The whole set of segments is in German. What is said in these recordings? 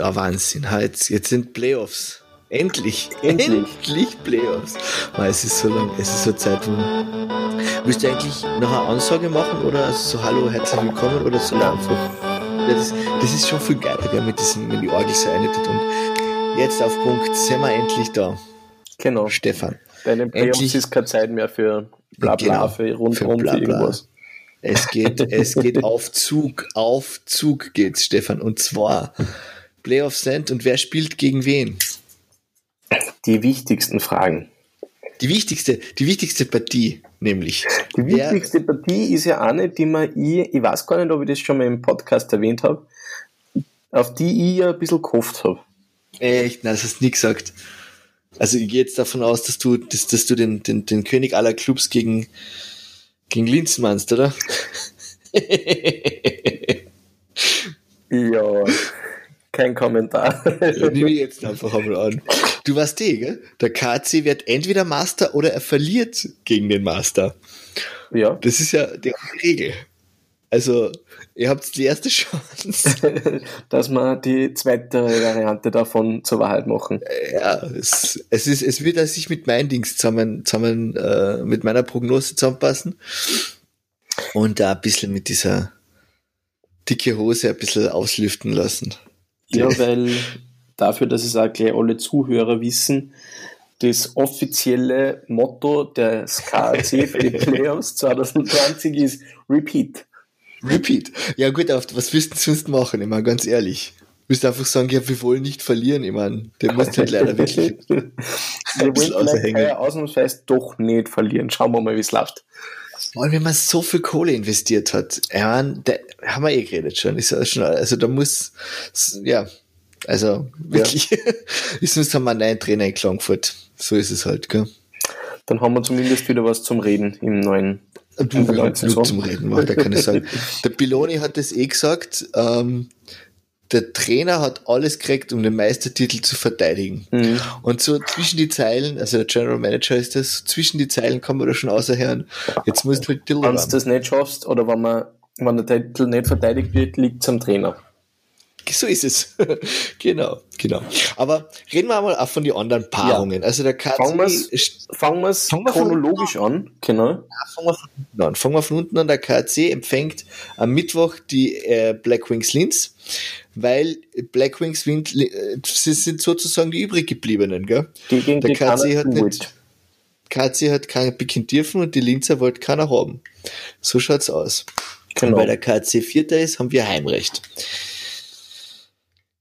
Ah, Wahnsinn. Jetzt, jetzt sind Playoffs. Endlich. Endlich. Endlich Playoffs. Man, es ist so lang, es ist so Zeit. Wo Willst du eigentlich noch eine Ansage machen oder so Hallo, herzlich willkommen oder so einfach? Das, das ist schon viel geiler, gell, mit diesem, wenn die Orgel so einläutet. Und jetzt auf Punkt sind wir endlich da. Genau. Stefan. Bei den Playoffs Endlich- ist keine Zeit mehr für bla bla, Genau, für rundherum, für für, irgendwas. Es geht, es geht auf Zug, auf Zug geht's, Stefan. Und zwar Playoffs sind und wer spielt gegen wen? Die wichtigsten Fragen. Die wichtigste, die wichtigste Partie, nämlich. Die Wer- wichtigste Partie ist ja eine, die man ich, ich weiß gar nicht, ob ich das schon mal im Podcast erwähnt habe, auf die ich ja ein bisschen gehofft habe. Echt, nein, das hast du nie gesagt. Also ich gehe jetzt davon aus, dass du, dass, dass du den, den, den König aller Clubs gegen, gegen Linz meinst, oder? Ja, kein Kommentar. Ja, Nehme ich jetzt einfach einmal an. Du weißt eh, gell? Der KC wird entweder Master oder er verliert gegen den Master. ja. Das ist ja die Regel. Also, ihr habt die erste Chance. dass wir die zweite Variante davon zur Wahrheit machen. ja, es, es ist, es wird sich mit meinen Dings zusammen, zusammen, äh, mit meiner Prognose zusammenpassen. Und da ein bisschen mit dieser dicke Hose ein bisschen auslüften lassen. Ja, weil dafür, dass es auch gleich alle Zuhörer wissen, das offizielle Motto des KAC für die Playoffs 2020 ist Repeat. Repeat. Ja gut, was willst du sonst machen? Ich meine, ganz ehrlich. Du einfach sagen, ja, wir wollen nicht verlieren. Ich meine, der muss halt leider wirklich. Wir wollen heuer ausnahmsweise doch nicht verlieren. Schauen wir mal, wie es läuft. Allem, wenn man so viel Kohle investiert hat. Ja, man, da haben wir eh geredet schon. Ist ja schon also da muss, ja, also wirklich, ist sonst haben wir einen neuen Trainer in Klagenfurt. So ist es halt, gell? Dann haben wir zumindest wieder was zum Reden im neuen. Du Ja, ja, zum Reden macht, da kann ich sagen. Der Piloni hat das eh gesagt, ähm, der Trainer hat alles gekriegt, um den Meistertitel zu verteidigen. Mhm. Und so zwischen die Zeilen, also der General Manager ist das, zwischen die Zeilen kann man da schon außerhören. Jetzt musst du halt Wenn du das nicht schaffst oder wenn, man, wenn der Titel nicht verteidigt wird, liegt es am Trainer. So ist es. genau, genau. Aber reden wir mal auch von den anderen Paarungen. Also der KC, Fangen wir es chronologisch an. Genau. fangen wir von unten an. Fangen wir von unten an. Der KC empfängt am Mittwoch die äh, Black Wings Linz, weil Black Wings Linz, äh, sie sind sozusagen die übrig gebliebenen, gell? Die gegen Der die KC hat nicht, KC hat keiner picken dürfen und die Linzer wollte keiner haben. So schaut's aus. Genau. Und weil der KC Vierter ist, haben wir Heimrecht.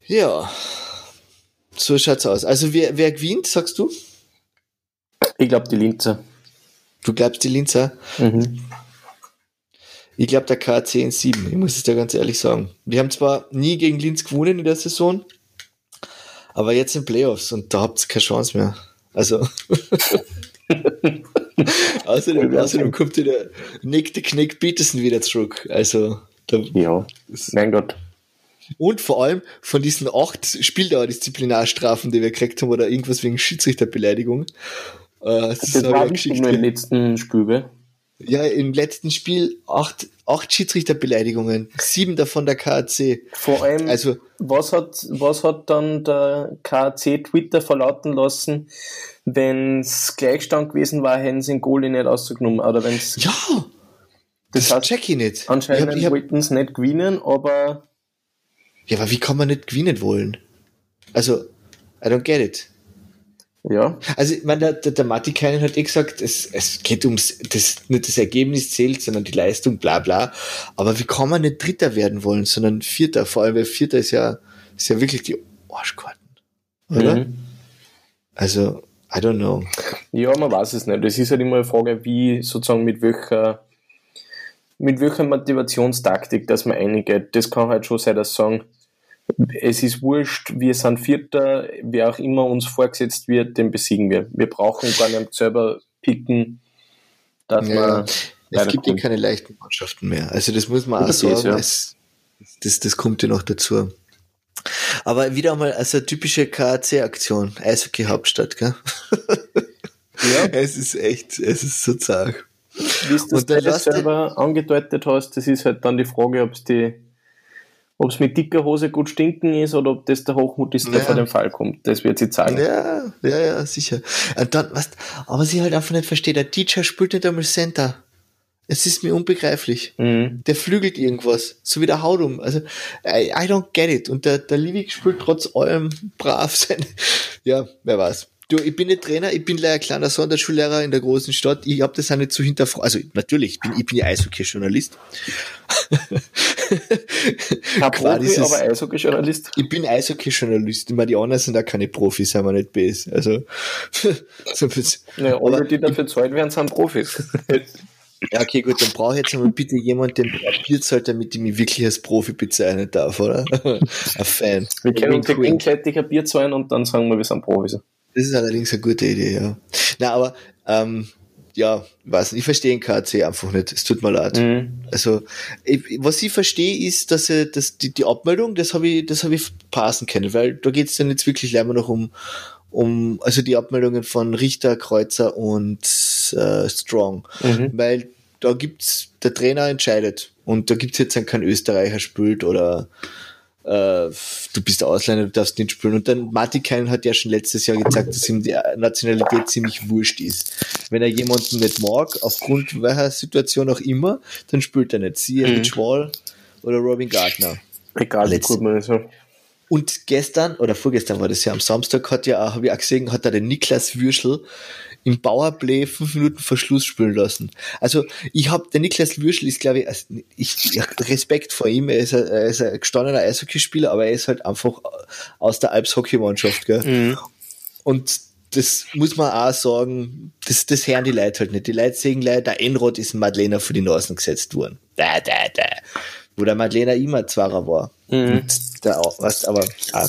Ja, so schaut's aus. Also wer, wer gewinnt, sagst du? Ich glaube, die Linzer. Du glaubst die Linzer? Mhm. Ich glaube der KC in 7. Ich muss es dir ganz ehrlich sagen. Die haben zwar nie gegen Linz gewonnen in der Saison, aber jetzt sind Playoffs und da habt ihr keine Chance mehr. Also. außerdem, außerdem kommt ja der Nick, der Knick Peterson wieder zurück. Also, Ja. Mein Gott. Und vor allem von diesen acht Spieldauerdisziplinarstrafen, die wir gekriegt haben, oder irgendwas wegen Schiedsrichterbeleidigung. Äh, das Das war nicht nur im letzten Spiel, gell? Ja, im letzten Spiel acht, acht Schiedsrichterbeleidigungen, sieben davon der KAC. Vor allem, Also, was hat, was hat dann der KC Twitter verlauten lassen, wenn es Gleichstand gewesen war, hätten sie den Goalie nicht ausgenommen. Oder wenn es, ja, das, das heißt, check ich nicht. anscheinend Ich hab, ich wollten sie nicht gewinnen, aber ja, aber wie kann man nicht gewinnen wollen? Also, I don't get it. Ja, Also, ich meine, der, der, der Matti Keinen hat eh gesagt, es, es geht ums, das, nicht das Ergebnis zählt, sondern die Leistung, bla, bla. Aber wie kann man nicht Dritter werden wollen, sondern Vierter? Vor allem, weil Vierter ist ja, ist ja wirklich die Arschkarten. Oder? Mhm. Also, I don't know. Ja, man weiß es nicht. Es ist halt immer eine Frage, wie sozusagen mit welcher, mit welcher Motivationstaktik, dass man eingeht. Das kann halt schon sein, dass sagen, es ist wurscht, wir sind Vierter, wer auch immer uns vorgesetzt wird, den besiegen wir. Wir brauchen gar nicht selber picken, dass Ja, man es gibt ja keine leichten Mannschaften mehr. Also, das muss man auch Das sagen. ist, ja. es, das, das kommt ja noch dazu. Aber wieder mal als eine typische KAC-Aktion. Eishockey Hauptstadt, gell? Ja, Es ist echt, es ist so zart. wie du das selber angedeutet hast, das ist halt dann die Frage, ob es die, ob es mit dicker Hose gut stinken ist oder ob das der Hochmut ist, der Ja. vor dem Fall kommt. Das wird sie zeigen. Ja, ja, ja, sicher. Und dann, was, aber sie halt einfach nicht versteht, der DJ spielt nicht einmal Center. Es ist mir unbegreiflich. Mhm. Der flügelt irgendwas, so wie der Haut um. Also, I, I don't get it. Und der, der Liebig spielt trotz allem brav sein. Ja, wer weiß. Du, ich bin nicht Trainer, ich bin leider kleiner Sonderschullehrer in der großen Stadt. Ich habe das auch nicht zu hinterfragen. Also, natürlich, ich bin, ich bin ja Eishockey-Journalist. Profi, aber Eishockey-Journalist. Ich bin Eishockey-Journalist. Ich meine, die anderen sind auch keine Profis, sind wir nicht böse. Also, so ein bisschen. Ja, Aber alle, die dafür zahlt werden, sind Profis. Ja, okay, gut, dann brauche ich jetzt einmal bitte jemanden, der mir kapiert soll, damit ich mich wirklich als Profi bezeichnen darf, oder? Ein Fan. Wir können uns gegenseitig ein Bier zahlen und dann sagen wir, wir sind Profis. Das ist allerdings eine gute Idee, ja. Na, aber, ähm, ja, weiß nicht, ich verstehe den KC einfach nicht. Es tut mir leid. Mhm. Also, ich, was ich verstehe, ist, dass, er, dass die, die Abmeldung, das habe ich, das habe ich passen können, weil da geht es dann jetzt wirklich leider noch um, um, also die Abmeldungen von Richter, Kreuzer und äh, Strong. Mhm. Weil da gibt's, der Trainer entscheidet und da gibt's jetzt dann kein Österreicher spielt oder äh, du bist Ausländer, du darfst nicht spielen. Und dann Martikainen hat ja schon letztes Jahr gezeigt, dass ihm die Nationalität ziemlich wurscht ist. Wenn er jemanden nicht mag, aufgrund welcher Situation auch immer, dann spielt er nicht. Siehe Mhm. Rich Wall oder Robin Gardner. Egal, wie gut man ist. ja. Und gestern, oder vorgestern war das ja am Samstag, hat ja auch, habe ich auch gesehen, hat er den Niklas Würschel im Powerplay fünf Minuten vor Schluss spielen lassen. Also ich habe, der Niklas Würschel ist, glaube ich, also ich, ich Respekt vor ihm, er ist, ein, er ist ein gestandener Eishockeyspieler, aber er ist halt einfach aus der Alps Hockeymannschaft, gell? Mhm. Und das muss man auch sagen, das, das hören die Leute halt nicht. Die Leute sehen gleich, der Enrod ist ein Madlener für die Nasen gesetzt worden. Da, da, da. Wo der Madlener immer Zwarer war. Mhm. Und der auch, was, aber, ah.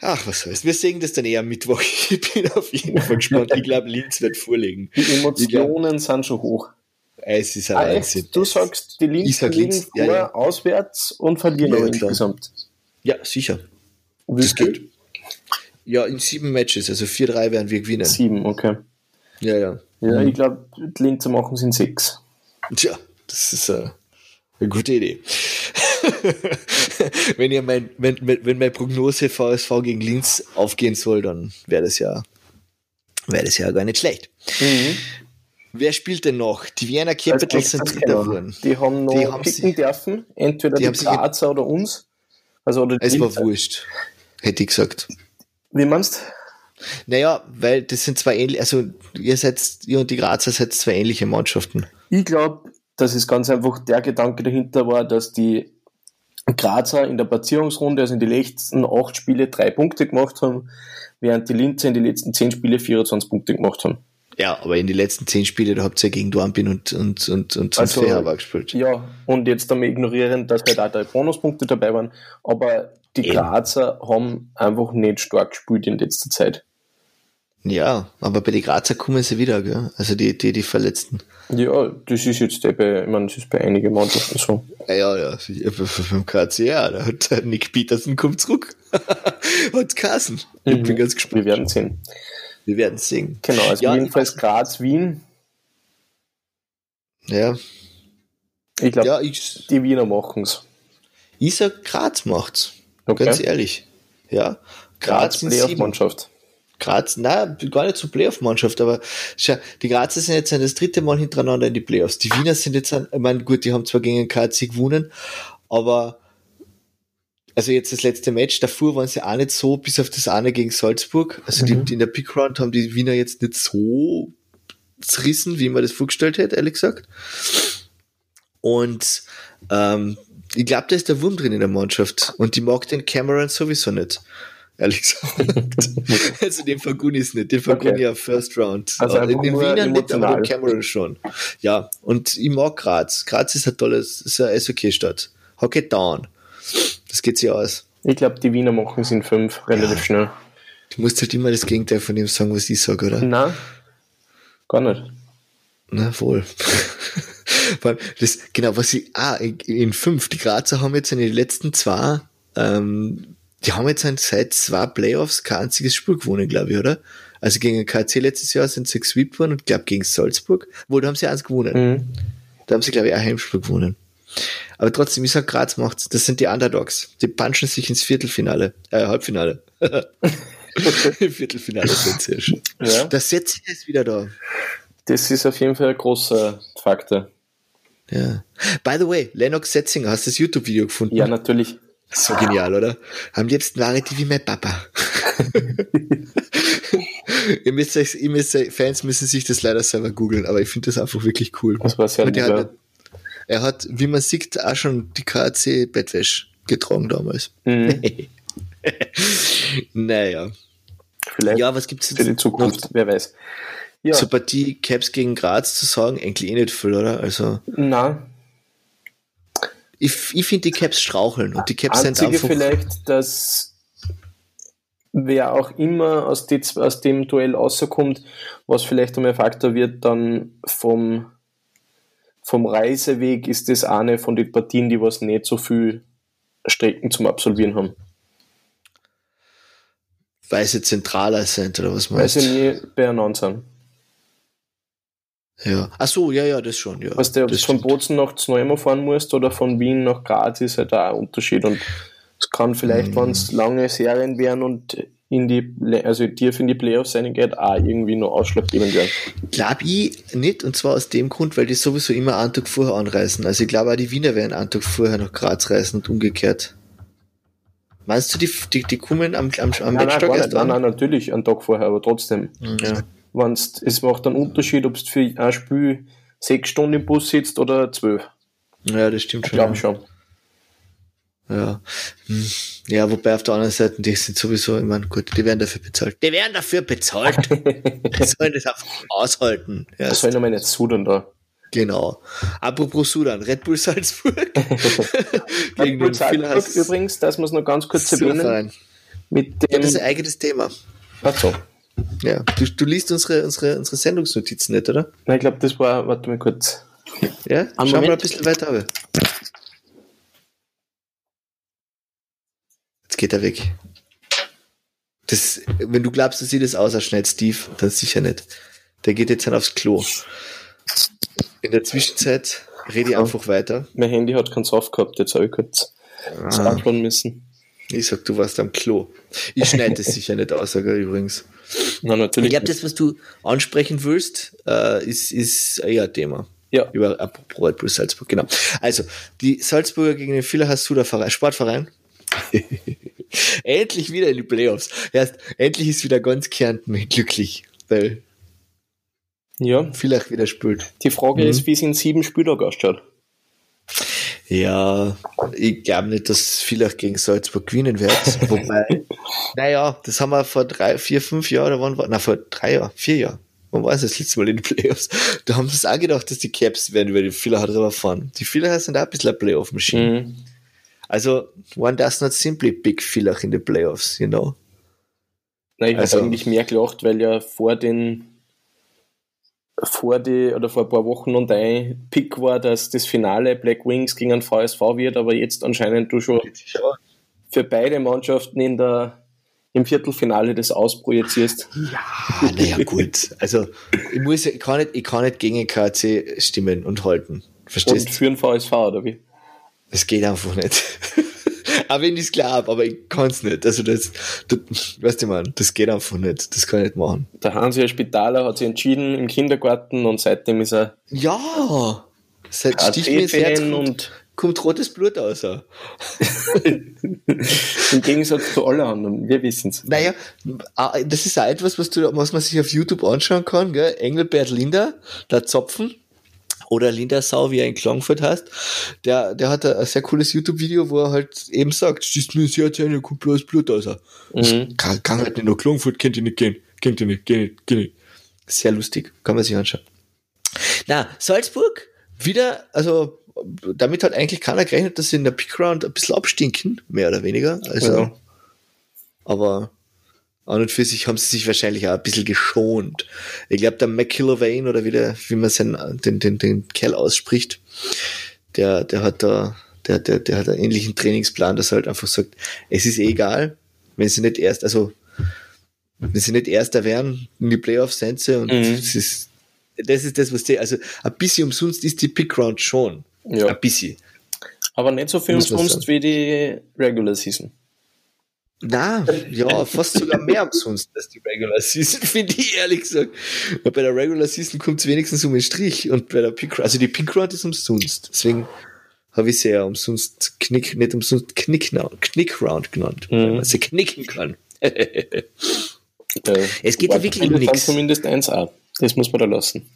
Ach, was soll's. Wir sehen das dann eher am Mittwoch. Ich bin auf jeden Fall gespannt. Ich glaube, Linz wird vorlegen. Die Emotionen sind schon hoch. Es ist ein Alex, Wahnsinn. du sagst, die Links sag Linz, vor, ja, ja. auswärts und verlieren Ja, insgesamt. Ja, sicher. Wie Das geht. Ja, in sieben Matches, also 4-3 werden wir gewinnen. Sieben, okay. Ja, ja. Ja, ich glaube, die Linzer machen es in sechs. Tja, das ist äh, eine gute Idee. wenn ihr mein, wenn, wenn meine Prognose VSV gegen Linz aufgehen soll, dann wäre das ja, wäre das ja gar nicht schlecht. Wer spielt denn noch? Die Vienna Capitals sind Dritter geworden. Die haben noch Die haben picken sich- dürfen, entweder die die, Grazer oder uns. Also, oder Es war wurscht, hätte ich gesagt. Wie meinst Naja, weil das sind zwei ähnliche, also ihr seid, ihr und die Grazer seid zwei ähnliche Mannschaften. Ich glaube, dass es ganz einfach der Gedanke dahinter war, dass die Grazer in der Platzierungsrunde, also in die letzten acht Spiele, drei Punkte gemacht haben, während die Linzer in die letzten zehn Spiele 24 Punkte gemacht haben. Ja, aber in die letzten zehn Spiele, da habt ihr gegen Dornbin und, und, und, und zum Also- Feherbar gespielt. Ja, und jetzt einmal ignorieren, dass halt auch drei Bonuspunkte dabei waren, aber die. Grazer haben einfach nicht stark gespielt in letzter Zeit. Ja, aber bei den Grazer kommen sie wieder, gell? Also die, die, die Verletzten. Ja, das ist jetzt eh bei, ich meine, das ist bei einigen Mannschaften so. Ja, ja, ja. Beim KC, ja, da hat Nick Peterson kommt zurück. hat Kassen. Ich Mhm. bin ganz gespannt. Wir werden sehen. Wir werden sehen. Genau, also Ja, jedenfalls Graz, Wien. Ja, Ich glaube, ja die Wiener machen's. ich sag, Graz macht's. Okay. Ganz ehrlich. Ja. Graz, Graz. Playoff-Mannschaft. Graz, na, gar nicht zur Playoff-Mannschaft, aber schau, die Grazer sind jetzt das dritte Mal hintereinander in die Playoffs. Die Wiener sind jetzt, ich meine, gut, die haben zwar gegen KC gewonnen, aber also jetzt das letzte Match, davor waren sie auch nicht so, bis auf das eine gegen Salzburg. Also Mhm. die, in der Pick-Round haben die Wiener jetzt nicht so zerrissen, wie man das vorgestellt hätte, ehrlich gesagt. Und ähm, ich glaube, da ist der Wurm drin in der Mannschaft. Und die mag den Cameron sowieso nicht. Ehrlich gesagt. also den Fagunis nicht. Den Faguni Okay. ja First Round. Also einfach den Wiener nicht, aber den. Cameron schon. Ja, und ich mag Graz. Graz ist ein tolles, ist eine Eishockey-Stadt. Hockey down. Das geht sich aus. Ich glaube, die Wiener machen es in fünf relativ Ja. schnell. Du musst halt immer das Gegenteil von dem sagen, was ich sage, oder? Nein, gar nicht. Na wohl. Das, genau, was ich, ah, in, in fünf, die Grazer haben jetzt in den letzten zwei, ähm, die haben jetzt seit zwei Playoffs kein einziges Spiel gewonnen, glaube ich, oder? Also gegen KC letztes Jahr sind sie gesweept worden und glaube gegen Salzburg, wo da haben sie eins gewonnen. Mhm. Da haben sie, glaube ich, ein Heimspiel gewonnen. Aber trotzdem, ich sag, Graz macht's. Das sind die Underdogs. Die punchen sich ins Viertelfinale, äh, Halbfinale. Viertelfinale sind sie schon. Ja. Das Setz ist wieder da. Das ist auf jeden Fall ein großer Faktor. Ja. By the way, Lennox Setzinger, hast du das YouTube-Video gefunden? Ja, natürlich. So genial, oder? Am liebsten wäre die wie mein Papa. ihr müsst euch, ihr müsst, Fans müssen sich das leider selber googeln, aber ich finde das einfach wirklich cool. Das war sehr hat, Er hat, wie man sieht, auch schon die KC Bettwäsche getragen damals. Mhm. naja. Vielleicht ja, was gibt's jetzt für die Zukunft, noch? wer weiß. Ja. Zur Partie Caps gegen Graz zu sagen, eigentlich eh nicht viel, oder? Also. Nein. Ich, ich finde die Caps straucheln und die Caps sind einfach. vielleicht, dass wer auch immer aus, die, aus dem Duell rauskommt, was vielleicht einmal Faktor wird, dann vom, vom Reiseweg ist das eine von den Partien, die was nicht so viel Strecken zum Absolvieren haben. Weil sie zentraler sind, oder was meinst du? Weil sie nie beieinander sind. Ja. Ach so, ja, ja, das schon, ja. Weißt du, ob du von Bozen nach Zneumer fahren musst oder von Wien nach Graz, ist halt auch ein Unterschied. Und es kann vielleicht, mhm. wenn es lange Serien wären und in die, also tief in die Playoffs sein geht, auch irgendwie nur ausschlaggebend werden. Glaube ich nicht, und zwar aus dem Grund, weil die sowieso immer einen Tag vorher anreisen. Also ich glaube auch die Wiener werden einen Tag vorher nach Graz reisen und umgekehrt. Meinst du, die, die, die kommen am, am, am nein, nein, erst nein, nein, natürlich einen Tag vorher, aber trotzdem. Mhm. Ja. Wenn's, es macht einen Unterschied, ob du für ein Spiel sechs Stunden im Bus sitzt oder zwölf. Ja, das stimmt schon. Ich glaube schon. Ja. Hm. Ja, wobei auf der anderen Seite, die sind sowieso, ich meine, gut, die werden dafür bezahlt. Die werden dafür bezahlt. die sollen das einfach aushalten. Das sollen aber nicht sudern da. Genau. Apropos Sudan, Red Bull Salzburg. Red Bull Salzburg übrigens, das muss noch ganz kurz erwähnen. Mit dem ja, das ist ein eigenes Thema. Ach so. Ja, du, du liest unsere, unsere, unsere Sendungsnotizen nicht, oder? Nein, ich glaube, das war, warte mal kurz. Ja, schau mal ein bisschen weiter. Aber. Jetzt geht er weg. Das, wenn du glaubst, dass sieht das aus als schnell Steve, dann sicher nicht. Der geht jetzt dann aufs Klo. In der Zwischenzeit rede ich einfach weiter. Mein Handy hat keinen Soft gehabt, jetzt habe ich kurz ah. müssen. Ich sag, du warst am Klo. Ich schneide das sicher nicht aus, übrigens. Na, natürlich. Ich glaube, das, was du ansprechen willst, äh, ist, ist eher Thema. Ja. Über apropos Red Bull Salzburg, genau. Also, die Salzburger gegen den Villach Suda Sportverein. endlich wieder in die Playoffs. Erst, endlich ist wieder ganz Kärnten glücklich, weil ja. vielleicht wieder spült. Die Frage mhm. ist, wie es in sieben Spieltagen ausschaut. Ja, ich glaube nicht, dass vielleicht gegen Salzburg gewinnen wird. Wobei, naja, das haben wir vor drei, vier, fünf Jahren, oder wann war, na, vor drei Jahren, vier Jahren. War es das letzte Mal in den Playoffs? Da haben sie es auch gedacht, dass die Caps werden über die Villach drüber fahren. Die Villach sind auch ein bisschen eine Playoff-Maschine. Mhm. Also, one does not simply big Villach in the Playoffs, you know. Nein, ich also, habe eigentlich mehr gelacht, weil ja vor den vor die oder vor ein paar Wochen und ein Pick war, dass das Finale Black Wings gegen ein VSV wird, aber jetzt anscheinend du schon für beide Mannschaften in der im Viertelfinale das ausprojizierst. Ja, naja, gut. Also ich muss ich kann nicht, ich kann nicht gegen KC stimmen und halten. Verstehst du? Und für ein VSV, oder wie? Es geht einfach nicht. Aber wenn ich es glaube, aber ich kann es nicht. Also das, das weißt du, man, das geht einfach nicht. Das kann ich nicht machen. Der Hansi Spitaler hat sich entschieden im Kindergarten und seitdem ist er. Ja! Seit sticht mir ins Herz und kommt rotes Blut aus. Im Gegensatz zu allen anderen, wir wissen es. Naja, das ist auch etwas, was, du, was man sich auf YouTube anschauen kann. Gell? Engelbert Linder, der Zopfen, oder Linda Sau, wie er in Klangfurt heißt, der, der hat ein sehr cooles YouTube-Video, wo er halt eben sagt, schießt mir sehr Zähne, kommt bloß Blut aus. Mhm. Kann, kann halt nicht nach Klangfurt, kennt ihr nicht gehen, kennt ihr nicht, geh nicht, geh nicht. Sehr lustig, kann man sich anschauen. Na, Salzburg, wieder, also damit hat eigentlich keiner gerechnet, dass sie in der Pickround ein bisschen abstinken, mehr oder weniger. Also, ja. aber an und für sich haben sie sich wahrscheinlich auch ein bisschen geschont. Ich glaube, der McKillovane oder wie, der, wie man seinen, den, den, den Kerl ausspricht, der, der hat da, der, der, der hat einen ähnlichen Trainingsplan, dass er halt einfach sagt, es ist eh egal, wenn sie nicht erst, also, wenn sie nicht Erster wären, in die Playoffs sind sie und mhm. das ist, das ist das, was die, also, ein bisschen umsonst ist die Pickround schon. Ja. Ein bisschen. Aber nicht so viel umsonst wie die Regular Season. Na, ja, fast sogar mehr umsonst als die Regular Season, finde ich ehrlich gesagt. Weil bei der Regular Season kommt es wenigstens um den Strich und bei der Pick also die Pick Round ist umsonst. Deswegen habe ich sie ja umsonst Knick, nicht umsonst Knick, Knick Round genannt, Mhm. weil man sie knicken kann. Der Es geht ja wirklich um nichts. zumindest 1A. Das muss man da lassen.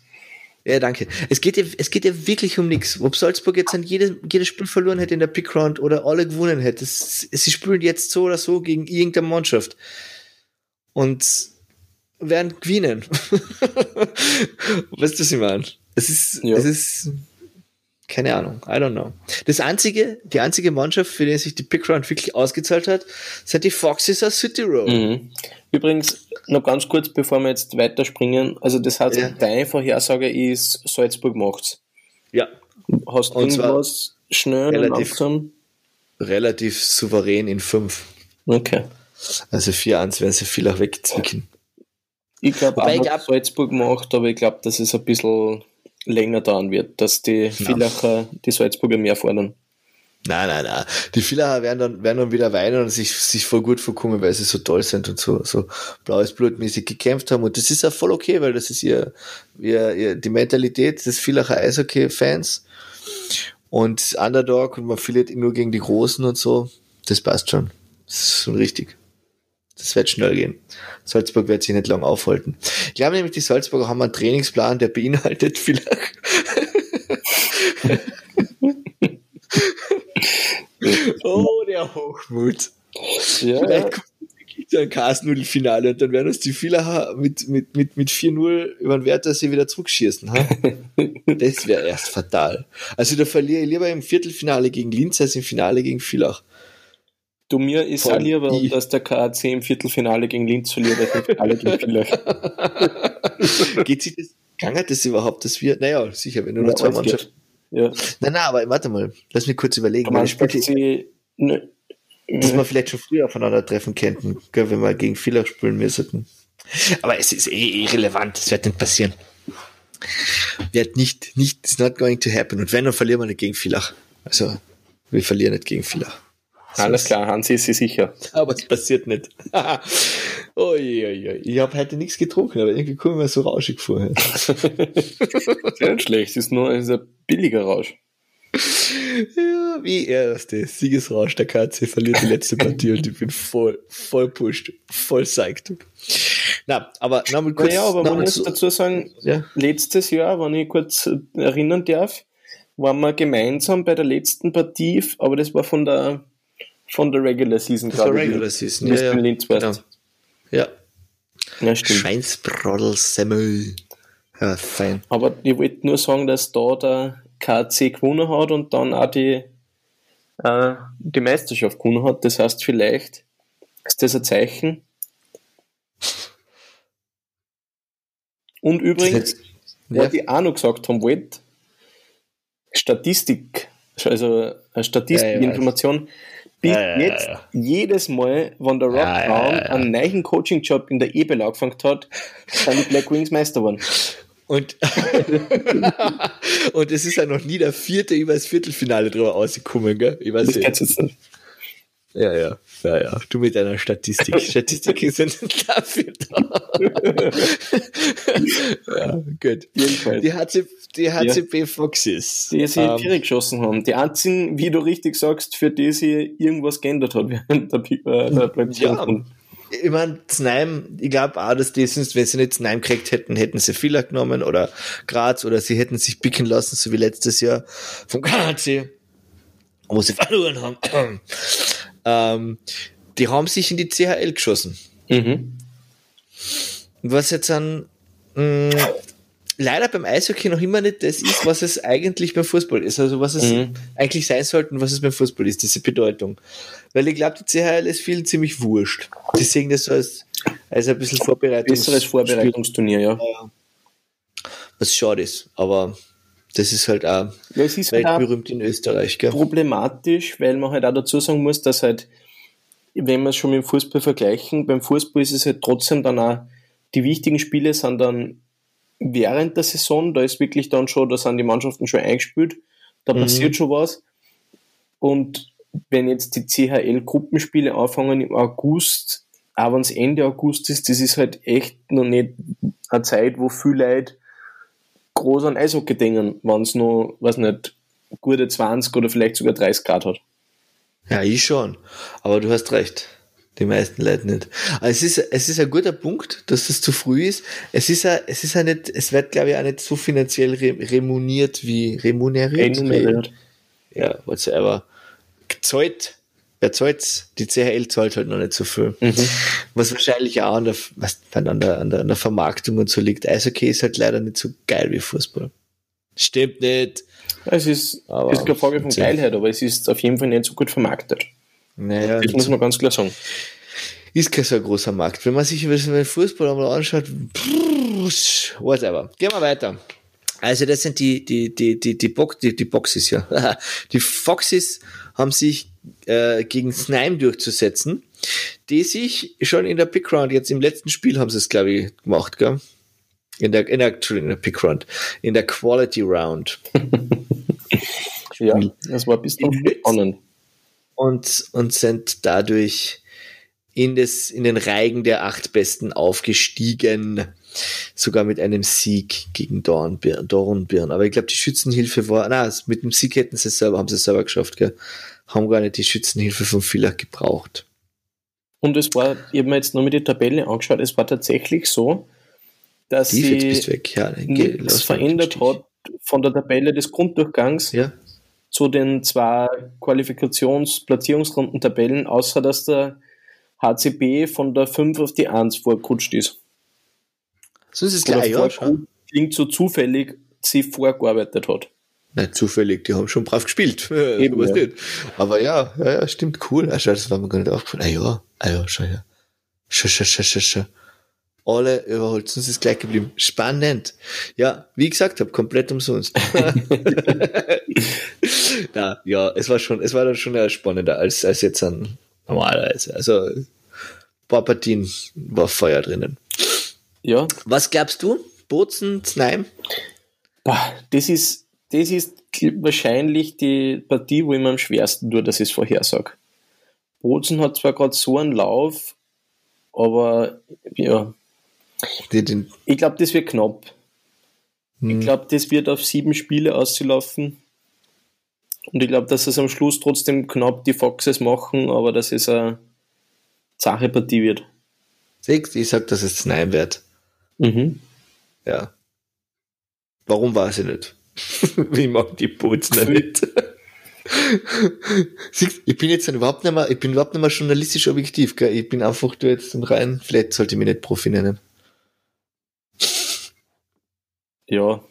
Ja, danke. Es geht ja, es geht ja wirklich um nichts. Ob Salzburg jetzt an jedes, jedes Spiel verloren hätte in der Pick Round oder alle gewonnen hätte, es, sie spielen jetzt so oder so gegen irgendeine Mannschaft. Und werden gewinnen. weißt du, was ich meine? Es ist, Ja. es ist, keine Ahnung, I don't know. Das einzige, die einzige Mannschaft, für die sich die Pick Round wirklich ausgezahlt hat, sind die Foxes aus City Road. Mhm. Übrigens, noch ganz kurz, bevor wir jetzt weiterspringen. Also, das heißt, Ja. deine Vorhersage ist, Salzburg macht's. Ja, Hast du irgendwas schnell relativ- relativ souverän in fünf. Okay. Also 4-1 werden sie viel auch wegzwicken. Ich glaube auch, ich glaub- Salzburg macht, aber ich glaube, dass es ein bisschen länger dauern wird, dass die Villacher die Salzburger mehr fordern. Nein, nein, nein. Die Villacher werden dann, werden dann wieder weinen und sich, sich voll gut vorkommen, weil sie so toll sind und so, so blaues Blutmäßig gekämpft haben. Und das ist ja voll okay, weil das ist ihr, ihr, ihr die Mentalität des Villacher Eishockey-Fans. Und Underdog und man verliert nur gegen die Großen und so. Das passt schon. Das ist schon richtig. Das wird schnell gehen. Salzburg wird sich nicht lang aufhalten. Ich glaube nämlich, die Salzburger haben einen Trainingsplan, der beinhaltet vielleicht. oh, der Hochmut. Ja, Vielleicht kommt so ein Kasnudel-Finale und dann werden uns die Villacher mit, mit, mit, mit 4-0 über den Wärtersee wieder zurückschießen. Ha? das wäre erst fatal. Also da verliere ich lieber im Viertelfinale gegen Linz als im Finale gegen Villach. Du, mir ist auch lieber, die- dass der KAC im Viertelfinale gegen Linz verliert, als im Finale gegen Villach. Geht sich das, kann das überhaupt, dass wir, naja, sicher, wenn du nur Ja, zwei Mannschaften. Ja. Nein, nein, aber warte mal, lass mich kurz überlegen. Man spiele- spielt sie, ne, dass wir vielleicht schon früher aufeinandertreffen könnten, gell, wenn wir gegen Villach spielen müssten. Aber es ist eh irrelevant, das wird nicht passieren. Wird nicht, nicht, it's not going to happen. Und wenn, dann verlieren wir nicht gegen Villach. Also, wir verlieren nicht gegen Villach. Alles klar, Hansi ist sich sicher. Aber es passiert nicht. Ui, ui, ui. Ich habe heute nichts getrunken, aber irgendwie komme ich mir so rauschig vor. Ist ja nicht schlecht, ist nur ein billiger Rausch. Ja, wie erste Siegesrausch der KC verliert die letzte Partie und ich bin voll, voll pusht, voll psyched. Na, aber nochmal kurz. Naja, aber man muss zu- dazu sagen, ja. letztes Jahr, wenn ich kurz erinnern darf, waren wir gemeinsam bei der letzten Partie, aber das war von der von der Regular Season, Das ich, Regular Season, ja, ja, in Linz genau. Ja, Ja, stimmt. Schweinsbrodel Semmel. Ja, fein. Aber ich wollte nur sagen, dass da der KC gewonnen hat und dann auch die, äh, die Meisterschaft gewonnen hat. Das heißt, vielleicht ist das ein Zeichen. Und übrigens, Ja. was ich auch noch gesagt haben wollte, Statistik, also eine Statistikinformation, bis Ja, ja, ja, jetzt jedes Mal, wenn der ja, Brown einen neuen Coaching-Job in der Ebel angefangen hat, sind die Black Wings Meister geworden. Und, und es ist ja noch nie der vierte über das Viertelfinale drüber rausgekommen, gell? Ich weiß Das nicht. Ja, ja, ja, ja. Du mit deiner Statistik. Statistiken sind dafür da. ja, gut. Jedenfalls. Die, HC, die HCB Foxes. die sie Ähm, Tiere geschossen haben. Die einzigen, wie du richtig sagst, für die sie irgendwas geändert hat während der, äh, der Platzierung. ich meine, Znaim, ich glaube auch, dass die sind, wenn sie nicht Znaim gekriegt hätten, hätten sie Villach genommen oder Graz oder sie hätten sich picken lassen, so wie letztes Jahr vom KC, wo sie verloren haben. Ähm, die haben sich in die CHL geschossen. Mhm. Was jetzt an mh, leider beim Eishockey noch immer nicht das ist, was es eigentlich beim Fußball ist. Also was es Mhm. eigentlich sein sollte und was es beim Fußball ist, diese Bedeutung. Weil ich glaube, die CHL ist vielen ziemlich wurscht. Die sehen das so als, als ein bisschen Vorbereitung. Besseres Vorbereitungsturnier, ja. Was schade ist. Aber das ist halt auch ja es ist halt weltberühmt in Österreich. Gell? problematisch, weil man halt auch dazu sagen muss, dass halt, wenn wir es schon mit dem Fußball vergleichen, beim Fußball ist es halt trotzdem dann auch, die wichtigen Spiele sind dann während der Saison, da ist wirklich dann schon, da sind die Mannschaften schon eingespielt, da Mhm. passiert schon was. Und wenn jetzt die CHL-Gruppenspiele anfangen im August, auch wenn es Ende August ist, das ist halt echt noch nicht eine Zeit, wo viele Leute groß an Eishockey denken, wenn es noch, weiß nicht, gute 20 oder vielleicht sogar 30 Grad hat. Ja, ich schon. Aber du hast recht. Die meisten Leute nicht. Aber es ist, es ist ein guter Punkt, dass das zu früh ist. Es ist ja, es ist ja nicht, es wird, glaube ich, auch nicht so finanziell re remuniert wie remuneriert. Remuneriert. Ja, whatsoever. Gezahlt. Wer zahlt's? Die CHL zahlt halt noch nicht so viel. Mhm. Was wahrscheinlich auch an der, was, an, der, an, der, an der Vermarktung und so liegt. Eishockey ist halt leider nicht so geil wie Fußball. Stimmt nicht. Es ist, Aber ist keine Frage von Geilheit, aber es ist auf jeden Fall nicht so gut vermarktet. Naja, Das muss man ganz klar sagen. ist kein so großer Markt. Wenn man sich den Fußball einmal anschaut, pff, whatever. Gehen wir weiter. Also das sind die, die, die, die, die, Box, die, die Boxes, ja. Die Foxes haben sich äh, gegen Snaim durchzusetzen, die sich schon in der Pick Round, jetzt im letzten Spiel haben sie es, glaube ich, gemacht, gell? In der, in der, Entschuldigung, in der Pick Round, in der Quality Round. Ja, das war bis spannend. und, und sind dadurch in, das, in den Reigen der acht Besten aufgestiegen. Sogar mit einem Sieg gegen Dornbirn. Dornbirn. Aber ich glaube, die Schützenhilfe war, na, mit dem Sieg hätten sie es selber, haben sie selber geschafft, gell? Haben gar nicht die Schützenhilfe von Villach gebraucht. Und es war, ich habe mir jetzt nur mit die Tabelle angeschaut, es war tatsächlich so, dass jetzt du sie weg. Ja, nichts verändert hat von der Tabelle des Grunddurchgangs Ja, zu den zwei Qualifikations-Platzierungsrunden-Tabellen, außer dass der HCB von der 5 auf die 1 vorgerutscht ist. Sonst ist es gleich, ja, schon. klingt so zufällig, sie vorgearbeitet hat. Nicht zufällig, die haben schon brav gespielt. Ja, Eben, ja. nicht. Aber ja, ja, ja, stimmt, cool. Ah, schau, das war mir gar nicht aufgefallen. Ah ja, ah ja, schau her. Schau, schau, schau, schau, schau. Alle überholt, sonst ist gleich geblieben. Spannend. Ja, wie ich gesagt habe, komplett umsonst. ja, ja, es war schon, es war dann schon eher spannender als, als jetzt an normalerweise. Also, ein paar Partien war Feuer drinnen. Ja, Was glaubst du? Bozen, Znaim? Das ist, das ist wahrscheinlich die Partie, wo ich mir am schwersten tue, dass ich es vorhersage. Bozen hat zwar gerade so einen Lauf, aber ja, ich glaube, das wird knapp. hm, Ich glaube, das wird auf sieben Spiele auslaufen. Und ich glaube, dass es am Schluss trotzdem knapp die Foxes machen, aber dass es eine Sache Partie wird. Siehst, ich sag, dass es Znaim wird. Mhm. Ja. Warum weiß ich nicht? ich mag die Bootsner nicht. Ich bin jetzt überhaupt nicht mehr, ich bin überhaupt nicht mehr journalistisch objektiv, gell? Ich bin einfach da jetzt rein, vielleicht sollte ich mich nicht Profi nennen. Ja,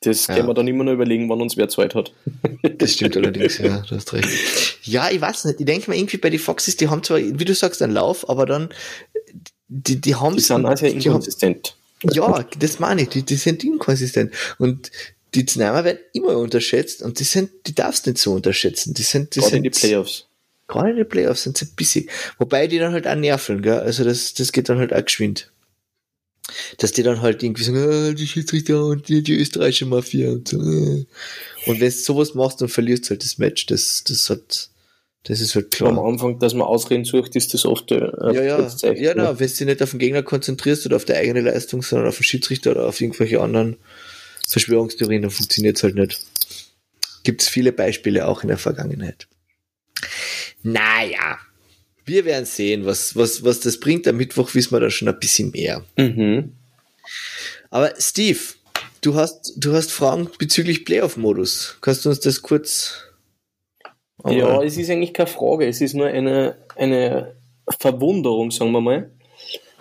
das Ja. können wir dann immer noch überlegen, wann uns wer Zeit hat. Das stimmt allerdings, ja, du hast recht. Ja, ich weiß nicht, ich denke mal irgendwie bei den Foxes, die haben zwar, wie du sagst, einen Lauf, aber dann, die, die haben Die sind auch sehr inkonsistent. Ja, das meine ich, die, die sind inkonsistent. Und die Znaimer werden immer unterschätzt und die sind, die darfst nicht so unterschätzen. Die sind, die Gerade sind in die Playoffs. Gerade in den Playoffs sind sie bissig. Wobei die dann halt auch nerven, gell? Also das, das geht dann halt auch geschwind. Dass die dann halt irgendwie sagen, ah, die Schiedsrichter und die, die österreichische Mafia und so. äh. Und wenn du sowas machst, dann verlierst du halt das Match. Das, das hat, das ist halt Am klar. Anfang, dass man Ausreden sucht, ist das oft äh, Ja, ja, das Zeichen. ja, na, wenn du dich nicht auf den Gegner konzentrierst oder auf die eigene Leistung, sondern auf den Schiedsrichter oder auf irgendwelche anderen Verschwörungstheorien, dann funktioniert's halt nicht. Gibt's viele Beispiele auch in der Vergangenheit. Naja, wir werden sehen, was, was, was das bringt. Am Mittwoch wissen wir dann schon ein bisschen mehr. Mhm. Aber Steve, du hast, du hast Fragen bezüglich Playoff-Modus. Kannst du uns das kurz? Ja, es ist eigentlich keine Frage, es ist nur eine, eine Verwunderung, sagen wir mal,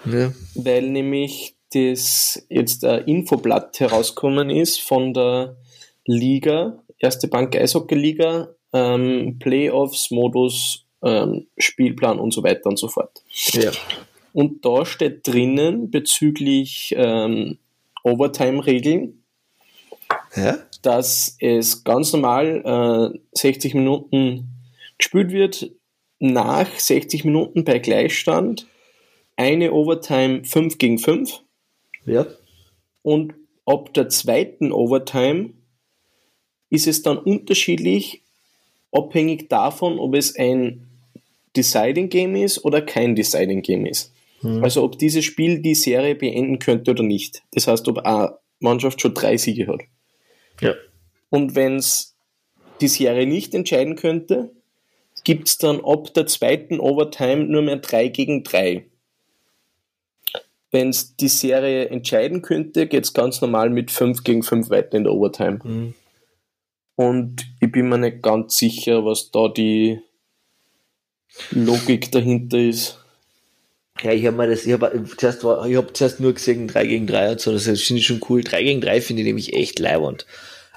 ja. weil nämlich das jetzt ein Infoblatt herausgekommen ist von der Liga, Erste Bank Eishockey Liga, ähm, Playoffs, Modus, ähm, Spielplan und so weiter und so fort. ja. Und da steht drinnen bezüglich ähm, Overtime-Regeln, Ja? Dass es ganz normal äh, 60 Minuten gespielt wird, nach 60 Minuten bei Gleichstand eine Overtime 5 gegen 5 Ja. und ab der zweiten Overtime ist es dann unterschiedlich, abhängig davon, ob es ein Deciding Game ist oder kein Deciding Game ist. Mhm. Also ob dieses Spiel die Serie beenden könnte oder nicht. Das heißt, ob eine Mannschaft schon drei Siege hat. Ja. Und wenn es die Serie nicht entscheiden könnte, gibt es dann ab der zweiten Overtime nur mehr 3 gegen 3. Wenn es die Serie entscheiden könnte, geht es ganz normal mit 5 gegen 5 weiter in der Overtime. Mhm. Und ich bin mir nicht ganz sicher, was da die Logik dahinter ist. Ja, ich habe mir das, ich habe zuerst, hab zuerst nur gesehen 3 gegen 3 und so, das finde ich schon cool. 3 gegen 3 finde ich nämlich echt leibend.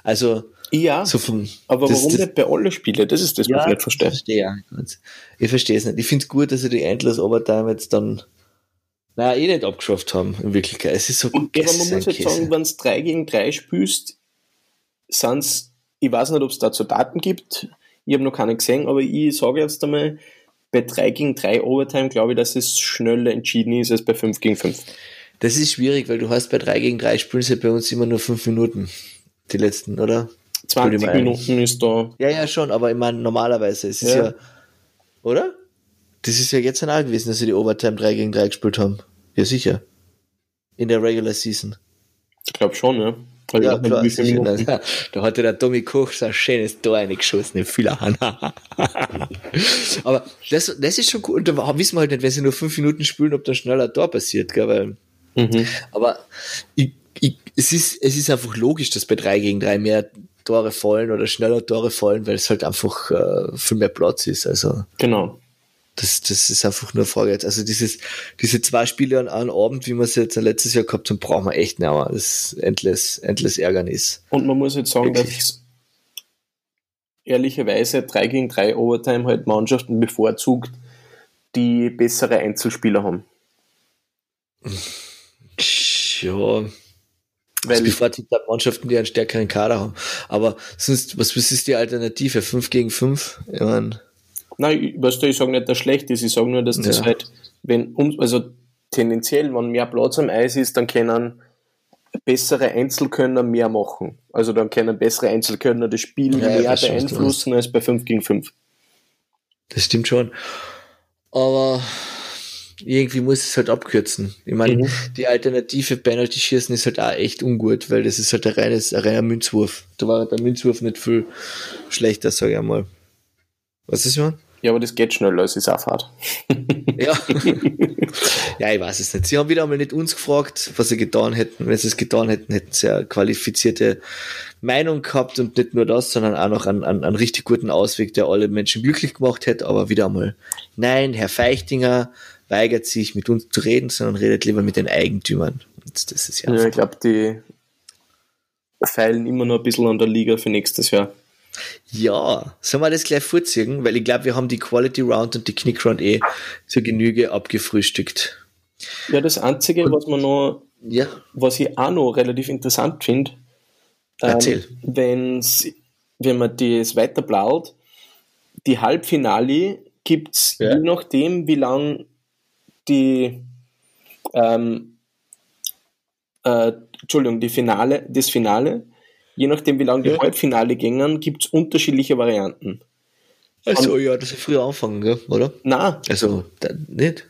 Also, ja, so vom, aber das, warum das, nicht bei allen Spielen? Das ist das, was ja, ich nicht verstehe. verstehe ich verstehe es nicht. Ich finde es gut, dass sie die Endless Overtime jetzt dann naja, eh nicht abgeschafft haben, in Wirklichkeit. Es ist so Aber man muss jetzt sagen, wenn es 3 gegen 3 spielst, sind ich weiß nicht, ob es dazu Daten gibt, ich habe noch keine gesehen, aber ich sage jetzt einmal, bei 3 gegen 3 Overtime glaube ich, dass es schneller entschieden ist als bei 5 gegen 5. Das ist schwierig, weil du hast bei 3 gegen 3 spielen sie bei uns immer nur 5 Minuten. Die letzten, oder? 20 Minuten ist da. Ja, ja, schon, aber ich meine, normalerweise. Es ist ja. ja. Oder? Das ist ja jetzt ein gewesen, dass sie die Overtime 3 gegen 3 gespielt haben. Ja, sicher. In der Regular Season. Ich glaube schon, ja. Weil ja, klar, sicher, da hatte der Tommy Koch so ein schönes Tor eingeschossen in Fühlerhahn. Aber das, das ist schon cool. Und da wissen wir halt nicht, wenn sie nur fünf Minuten spielen, ob da schneller Tor passiert. Gell? Weil, mhm. Aber ich, ich, es, ist, es ist einfach logisch, dass bei 3 gegen 3 mehr Tore fallen oder schneller Tore fallen, weil es halt einfach äh, viel mehr Platz ist. Also genau. Das, das ist einfach nur Frage jetzt. Also dieses, diese zwei Spiele an einem Abend, wie wir es jetzt letztes Jahr gehabt haben, brauchen wir echt nicht mehr. Das ist endless, endless Ärgernis. Und man muss jetzt sagen, Wirklich. dass ehrlicherweise 3 gegen 3 Overtime halt Mannschaften bevorzugt, die bessere Einzelspieler haben. Ja, weil es bevorzugt halt Mannschaften, die einen stärkeren Kader haben. Aber sonst, was, was ist die Alternative? 5 gegen 5? Ich meine. Nein, was du, ich sage nicht, dass schlecht ist, ich sage nur, dass das ja. halt, wenn, also tendenziell, wenn mehr Platz am Eis ist, dann können bessere Einzelkönner mehr machen. Also dann können bessere Einzelkönner das Spiel ja, mehr beeinflussen als bei 5 gegen 5. Das stimmt schon. Aber irgendwie muss es halt abkürzen. Ich meine, mhm. die alternative Penalty schießen ist halt auch echt ungut, weil das ist halt ein, reines, ein reiner Münzwurf. Da war der Münzwurf nicht viel schlechter, sage ich einmal. Was ist man? Ja, aber das geht schneller, es ist auch Fahrt. ja. ja, ich weiß es nicht. Sie haben wieder einmal nicht uns gefragt, was sie getan hätten. Wenn sie es getan hätten, hätten sie eine qualifizierte Meinung gehabt und nicht nur das, sondern auch noch einen, einen, einen richtig guten Ausweg, der alle Menschen glücklich gemacht hätte. Aber wieder einmal, nein, Herr Feichtinger weigert sich mit uns zu reden, sondern redet lieber mit den Eigentümern. Und das ist ja, ja ich glaube, die feilen immer noch ein bisschen an der Liga für nächstes Jahr. Ja, sollen wir das gleich vorziehen? Weil ich glaube, wir haben die Quality Round und die Knick Round eh zur Genüge abgefrühstückt. Ja, das Einzige, und, was man noch, ja. was ich auch noch relativ interessant finde, ähm, wenn's, wenn man das weiter blaut, die Halbfinale gibt es ja. je nachdem, wie lang die ähm, äh, Entschuldigung, die Finale, das Finale je nachdem, wie lange die ja. Halbfinale gingen, gibt es unterschiedliche Varianten. Also, Und, ja, das ist früher anfangen, gell? oder? Nein. Also, nicht?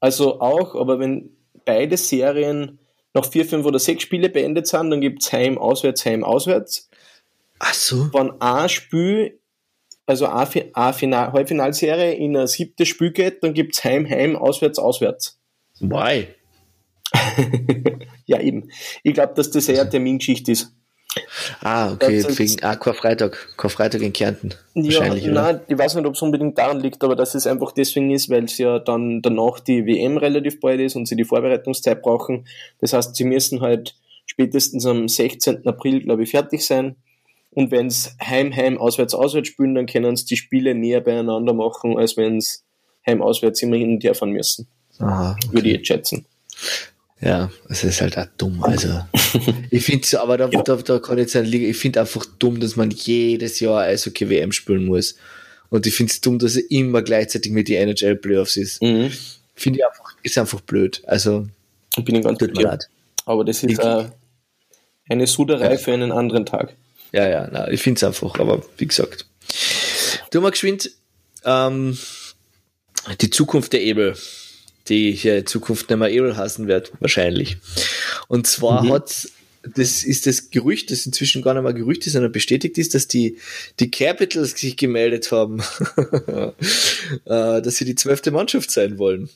Also auch, aber wenn beide Serien noch vier, fünf oder sechs Spiele beendet sind, dann gibt es Heim, Auswärts, Heim, Auswärts. Ach so. Wenn ein Spiel, also eine, eine Final, Halbfinalserie in ein siebtes Spiel geht, dann gibt es Heim, Heim, Auswärts, Auswärts. Why? ja, eben. Ich glaube, dass das eher Termingeschichte ist. Ah, okay, wegen ah, Karfreitag, Karfreitag in Kärnten. Wahrscheinlich, ja, nein, ich weiß nicht, ob es unbedingt daran liegt, aber dass es einfach deswegen ist, weil es ja dann danach die WM relativ bald ist und sie die Vorbereitungszeit brauchen. Das heißt, sie müssen halt spätestens am 16. April, glaube ich, fertig sein. Und wenn es heim, heim, auswärts, auswärts spielen, dann können sie die Spiele näher beieinander machen, als wenn es heim, auswärts immer hin und her fahren müssen. Aha, okay. Würde ich jetzt schätzen. Ja, es ist halt auch dumm. Also, ich finde es, aber da, ja. da, da kann ich jetzt sagen, ich finde einfach dumm, dass man jedes Jahr Eishockey WM spielen muss. Und ich finde es dumm, dass er immer gleichzeitig mit die NHL Playoffs ist. Mhm. Finde ich einfach, ist einfach blöd. Also, ich bin ganz tut mir leid. Aber das ist äh, eine Suderei ja. für einen anderen Tag. Ja, ja, na, ich finde es einfach, aber wie gesagt. Du mal geschwind, ähm, die Zukunft der Ebel, die hier in Zukunft nicht mehr Ebel hassen wird, wahrscheinlich. Und zwar mhm. hat das ist das Gerücht, das inzwischen gar nicht mehr Gerücht ist, sondern bestätigt ist, dass die, die Capitals sich gemeldet haben, äh, dass sie die zwölfte Mannschaft sein wollen.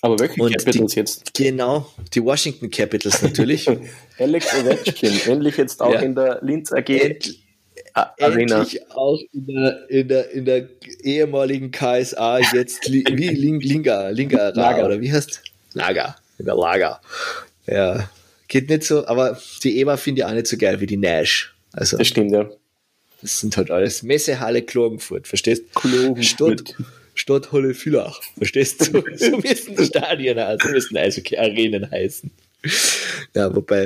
Aber welche und Capitals die, jetzt? Genau, die Washington Capitals natürlich. Alex Ovechkin, endlich jetzt auch ja. in der Linz AG. End, Arena. Endlich auch in der, in der, in der ehemaligen KSA jetzt wie Linga, Linga Lager. oder wie heißt? Lager, in der Lager. Ja, geht nicht so, aber die EMA finde ich auch nicht so geil wie die Nash. Also, das stimmt, ja. Das sind halt alles Messehalle Klagenfurt, verstehst? du? Stadt, Stadthalle Villach, verstehst du? so müssen die Stadien, also müssen also Arenen heißen. Ja, wobei,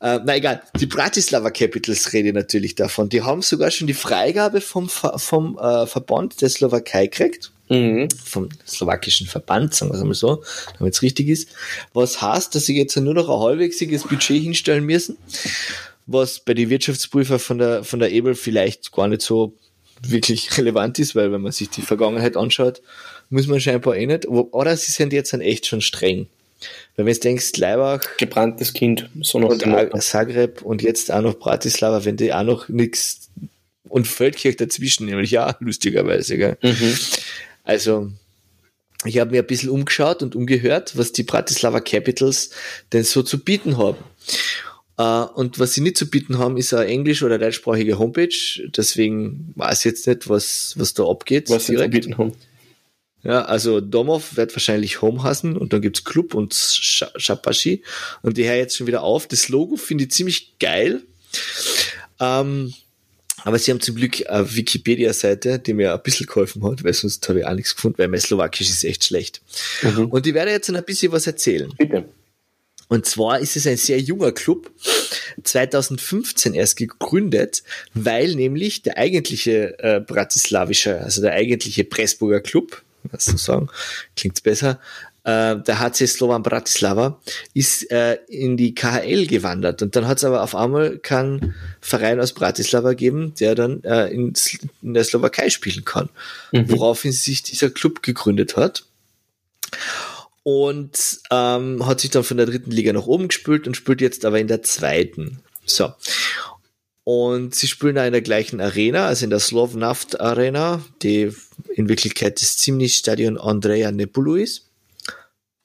äh, na egal, die Bratislava Capitals rede natürlich davon. Die haben sogar schon die Freigabe vom, vom äh, Verband der Slowakei gekriegt. Mhm. Vom slowakischen Verband, sagen wir es mal so, damit es richtig ist. Was heißt, dass sie jetzt nur noch ein halbwegiges Budget hinstellen müssen, was bei den Wirtschaftsprüfern von der, von der Ebel vielleicht gar nicht so wirklich relevant ist, weil wenn man sich die Vergangenheit anschaut, muss man scheinbar eh nicht. Oder sie sind jetzt dann echt schon streng. Wenn du denkst, Leibach. Gebranntes Kind, so noch und Zagreb und jetzt auch noch Bratislava, wenn die auch noch nichts und Feldkirch dazwischen, nämlich ja, lustigerweise, gell? Mhm. Also, ich habe mir ein bisschen umgeschaut und umgehört, was die Bratislava Capitals denn so zu bieten haben. Uh, und was sie nicht zu bieten haben, ist eine englisch- oder deutschsprachige Homepage. Deswegen weiß ich jetzt nicht, was, was da abgeht. Was direkt. sie zu bieten haben. Ja, also Domov wird wahrscheinlich Home hassen und dann gibt's Club und Shapashi und die hören jetzt schon wieder auf. Das Logo finde ich ziemlich geil. Ähm, aber sie haben zum Glück eine Wikipedia-Seite, die mir ein bisschen geholfen hat, weil sonst habe ich auch nichts gefunden, weil mein Slowakisch ist echt schlecht. Mhm. Und ich werde jetzt ein bisschen was erzählen. Bitte. Und zwar ist es ein sehr junger Club, 2015 erst gegründet, weil nämlich der eigentliche äh, bratislawische, also der eigentliche Pressburger Club, was zu sagen, klingt besser. Äh, der HC Slovan Bratislava ist äh, in die KHL gewandert und dann hat es aber auf einmal keinen Verein aus Bratislava gegeben, der dann äh, in, in, der Slowakei spielen kann, mhm. woraufhin sich dieser Club gegründet hat und ähm, hat sich dann von der dritten Liga nach oben gespült und spielt jetzt aber in der zweiten. So. Und sie spielen da in der gleichen Arena, also in der Slovnaft Arena, die in Wirklichkeit das ziemlich Stadion Andrea Nepulu ist.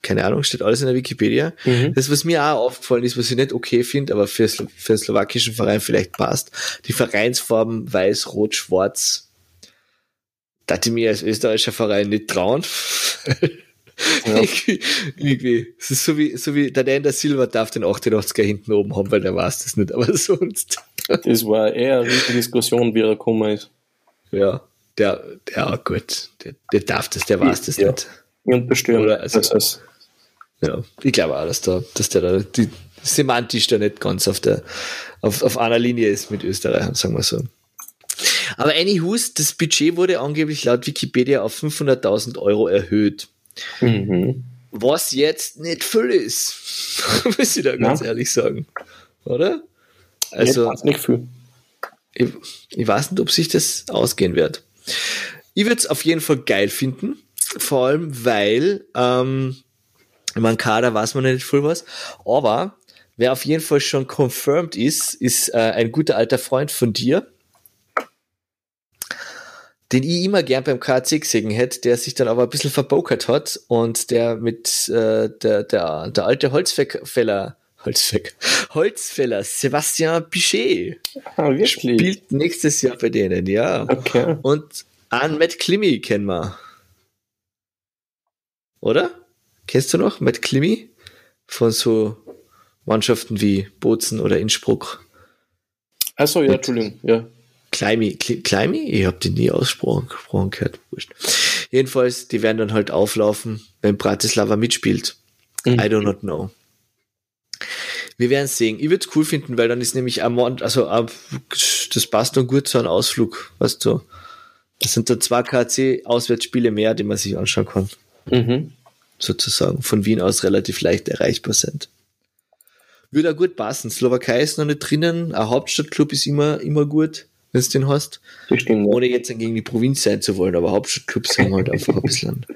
Keine Ahnung, steht alles in der Wikipedia. Mhm. Das, was mir auch aufgefallen ist, was ich nicht okay finde, aber für, für den slowakischen Verein vielleicht passt, die Vereinsfarben weiß, rot, schwarz. Da ich mir als österreichischer Verein nicht trauen. Ja. irgendwie, Es ist so wie, so wie der Silva darf den 88er hinten oben haben, weil der weiß das nicht, aber sonst. Das war eher eine Diskussion, wie er gekommen ist. Ja, der, der, oh gut, der, der darf das, der weiß das ja. nicht. Und bestimmt. Oder, also, das heißt. Ja, ich glaube auch, dass, da, dass der da die, semantisch da nicht ganz auf, der, auf, auf einer Linie ist mit Österreich, sagen wir so. Aber anywho's, das Budget wurde angeblich laut Wikipedia auf 500.000 Euro erhöht. Mhm. Was jetzt nicht viel ist, muss ich da ganz ja. ehrlich sagen. Oder? Also, jetzt nicht viel. Ich, ich, weiß nicht, ob sich das ausgehen wird. Ich würde es auf jeden Fall geil finden, vor allem weil, ähm, man Kader weiß man nicht viel was, aber wer auf jeden Fall schon confirmed ist, ist äh, ein guter alter Freund von dir, den ich immer gern beim KC gesehen hätte, der sich dann aber ein bisschen verbokert hat und der mit äh, der, der, der alte Holzfäller Holzfäller, Holzfäller, Sebastian Pichet ah, wirklich? spielt nächstes Jahr bei denen, ja. Okay. Und an Matt Klimmy kennen wir. Oder? Kennst du noch Matt Klimmy? Von so Mannschaften wie Bozen oder Innsbruck. Achso, ja, Entschuldigung, ja. Climby, Climby? Ich habe den nie ausgesprochen gehört. Wurscht. Jedenfalls, die werden dann halt auflaufen, wenn Bratislava mitspielt. Mhm. I do not know. Wir werden sehen. Ich würde es cool finden, weil dann ist nämlich am Mond, also das passt dann gut zu einem Ausflug, weißt du. Das sind dann zwei KC-Auswärtsspiele mehr, die man sich anschauen kann. Mhm. Sozusagen. Von Wien aus relativ leicht erreichbar sind. Würde auch gut passen. Slowakei ist noch nicht drinnen. Ein Hauptstadtclub ist immer, immer gut. wenn du den hast. Bestimmt. Ohne jetzt gegen die Provinz sein zu wollen, aber Hauptstadtclubs haben halt einfach ein bisschen.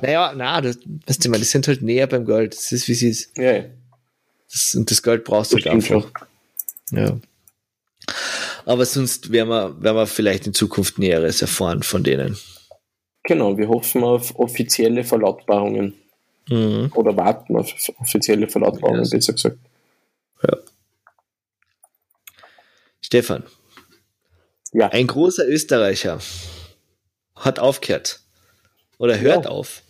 Naja, na, das, weißt du, die sind halt näher beim Geld. Das ist, wie sie ist. Ja, Das, und das Geld brauchst du halt einfach. Ja. Aber sonst werden wir, werden wir vielleicht in Zukunft Näheres erfahren von denen. Genau, wir hoffen auf offizielle Verlautbarungen. Mhm. Oder warten auf offizielle Verlautbarungen, Ja, besser gesagt. Stefan, Ja, ein großer Österreicher hat aufgehört. Oder hört Ja. auf.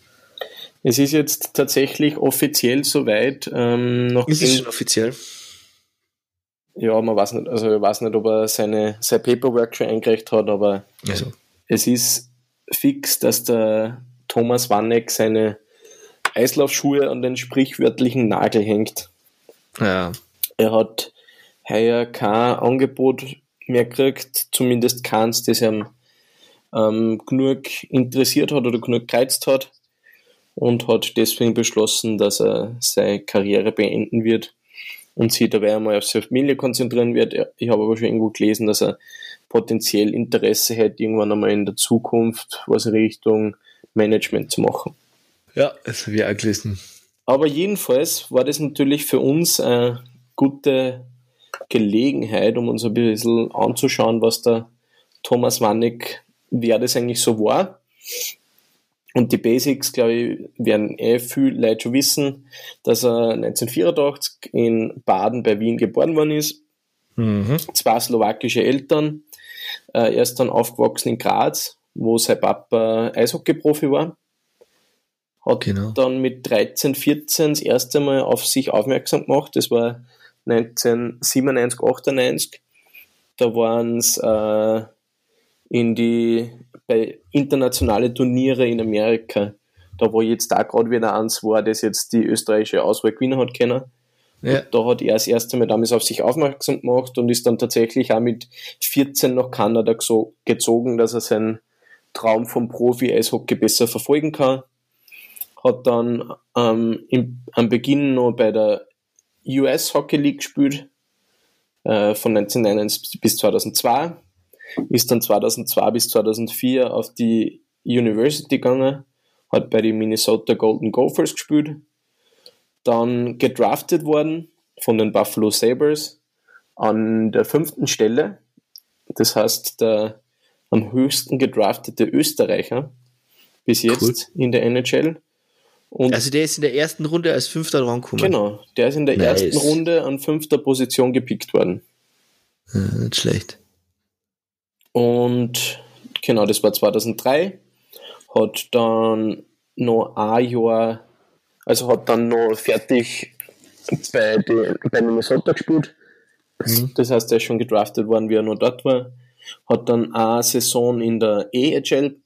Es ist jetzt tatsächlich offiziell soweit. Ähm, noch Ist es schon offiziell? ja, man weiß nicht, also ich weiß nicht, ob er seine, sein Paperwork schon eingereicht hat, aber Also. es ist fix, dass der Thomas Wanneck seine Eislaufschuhe an den sprichwörtlichen Nagel hängt. Ja. Er hat heuer kein Angebot mehr gekriegt, zumindest keins, das ihm ähm, genug interessiert hat oder genug gereizt hat und hat deswegen beschlossen, dass er seine Karriere beenden wird und sich dabei einmal auf seine Familie konzentrieren wird. Ich habe aber schon irgendwo gelesen, dass er potenziell Interesse hätte, irgendwann einmal in der Zukunft was Richtung Management zu machen. Ja, das habe ich auch gelesen. Aber jedenfalls war das natürlich für uns eine gute Gelegenheit, um uns ein bisschen anzuschauen, was der Thomas Wannig, wer das eigentlich so war. Und die Basics, glaube ich, werden eh viel Leute schon wissen, dass er 1984 in Baden bei Wien geboren worden ist. Mhm. Zwei slowakische Eltern. Äh, Er ist dann aufgewachsen in Graz, wo sein Papa Eishockey-Profi war. Hat Genau. dann mit 13, 14 das erste Mal auf sich aufmerksam gemacht. Das war 1997, 98. Da waren es äh, in die bei internationale Turniere in Amerika. Da wo jetzt da gerade wieder eins war, das jetzt die österreichische Auswahl gewinnen hat können. Ja. Da hat er das erste Mal damals auf sich aufmerksam gemacht und ist dann tatsächlich auch mit 14 nach Kanada gezogen, dass er seinen Traum vom Profi-Eishockey besser verfolgen kann. Hat dann ähm, im, am Beginn noch bei der US Hockey League gespielt, äh, von 1999 bis 2002. Ist dann 2002 bis 2004 auf die University gegangen, hat bei den Minnesota Golden Gophers gespielt, dann gedraftet worden von den Buffalo Sabres an der fünften Stelle. Das heißt, der am höchsten gedraftete Österreicher bis jetzt Cool. in der NHL. Und Also der ist in der ersten Runde als Fünfter rangekommen. genau, der ist in der Nice. ersten Runde an fünfter Position gepickt worden. Ja, nicht schlecht. Und genau, das war 2003. Hat dann noch ein Jahr, also hat dann noch fertig bei, die, bei Minnesota gespielt. Mhm. Das heißt, er ist schon gedraftet worden, wie er noch dort war. Hat dann eine Saison in der EHL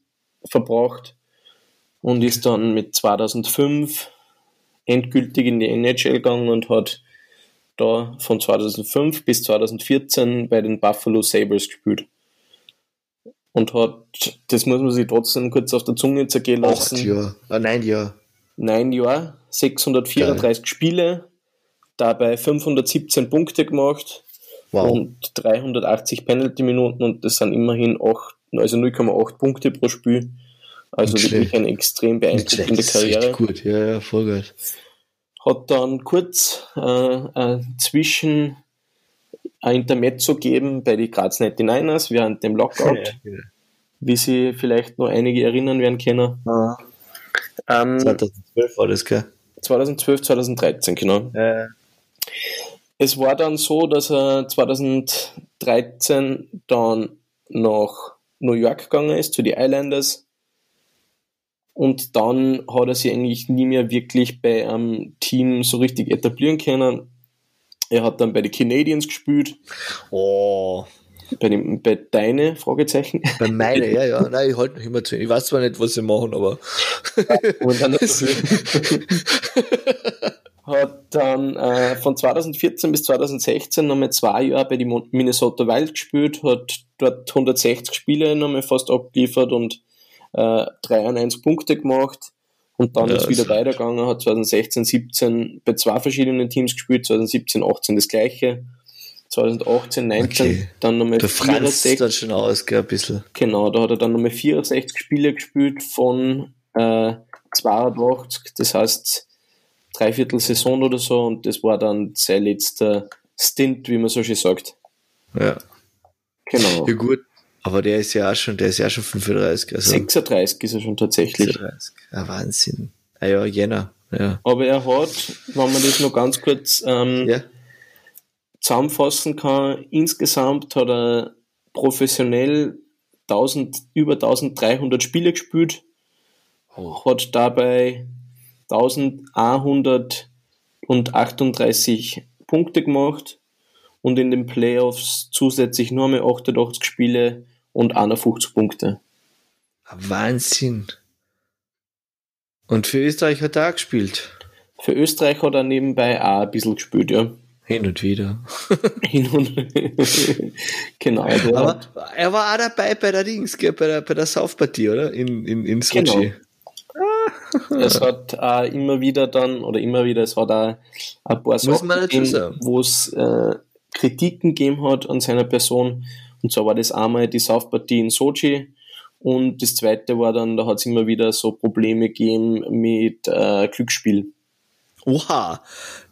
verbracht und ist dann mit 2005 endgültig in die NHL gegangen und hat da von 2005 bis 2014 bei den Buffalo Sabres gespielt. Und hat, das muss man sich trotzdem kurz auf der Zunge zergehen Acht lassen, Jahre. Ah, nein Jahre. neun Jahre, 634 Spiele, dabei 517 Punkte gemacht Wow. und 380 Penalty-Minuten und das sind immerhin 8, also 0,8 Punkte pro Spiel. Also Nicht wirklich schlecht. eine extrem beeindruckende Karriere. gut. Ja, ja, voll geil. Hat dann kurz äh, äh, zwischen ein Intermezzo gegeben bei die Graz 99ers während dem Lockout, wie sie vielleicht noch einige erinnern werden können. Ja. Ähm, 2012 war das, gell? 2012, 2013, genau. Ja. Es war dann so, dass er 2013 dann nach New York gegangen ist, zu den Islanders. Und dann hat er sich eigentlich nie mehr wirklich bei einem Team so richtig etablieren können. Er hat dann bei den Canadiens gespielt, Oh. bei, dem, bei Deine, Fragezeichen. Bei meine, ja, ja. Nein, ich halte noch immer zu. Ich weiß zwar nicht, was sie machen, aber. Und dann hat dann äh, von 2014 bis 2016 nochmal zwei Jahre bei die Mon- Minnesota Wild gespielt, hat dort 160 Spiele nochmal fast abgeliefert und äh, 93 Punkte gemacht und dann Ja, ist wieder weitergegangen, hat 2016, 17 bei zwei verschiedenen Teams gespielt, 2017, 18 das gleiche 2018, 19 Okay. dann nochmal Da franzt 64. dann schon aus, gell, ein bisschen. Genau, da hat er dann nochmal 64 Spiele gespielt von äh, 82, das heißt dreiviertel Saison oder so und das war dann sein letzter Stint, wie man so schön sagt. Ja. Genau. Ja, gut. Aber der ist ja auch schon, der ist ja schon 35. Also 36 ist er schon tatsächlich. 36. Ja, Wahnsinn. Ah ja, Jänner. Ja. Aber er hat, wenn man das noch ganz kurz ähm, Ja. zusammenfassen kann, insgesamt hat er professionell 1000, über 1300 Spiele gespielt, hat dabei 1138 Punkte gemacht und in den Playoffs zusätzlich nur mehr 88 Spiele und 51 Punkte. Wahnsinn. Und für Österreich hat er auch gespielt. Für Österreich hat er nebenbei auch ein bisschen gespielt, ja. Hin und wieder. Hin und genau. Aber hat- er war auch dabei bei der Dings, gell, bei der, bei der South-Partie, oder? In, in, in Sochi. Genau. Es hat auch immer wieder dann, oder immer wieder, es hat auch ein paar Sachen wo es äh, Kritiken gegeben hat an seiner Person. Und zwar war das einmal die South-Partie in Sochi und das zweite war dann, da hat es immer wieder so Probleme gegeben mit äh, Glücksspiel. Oha.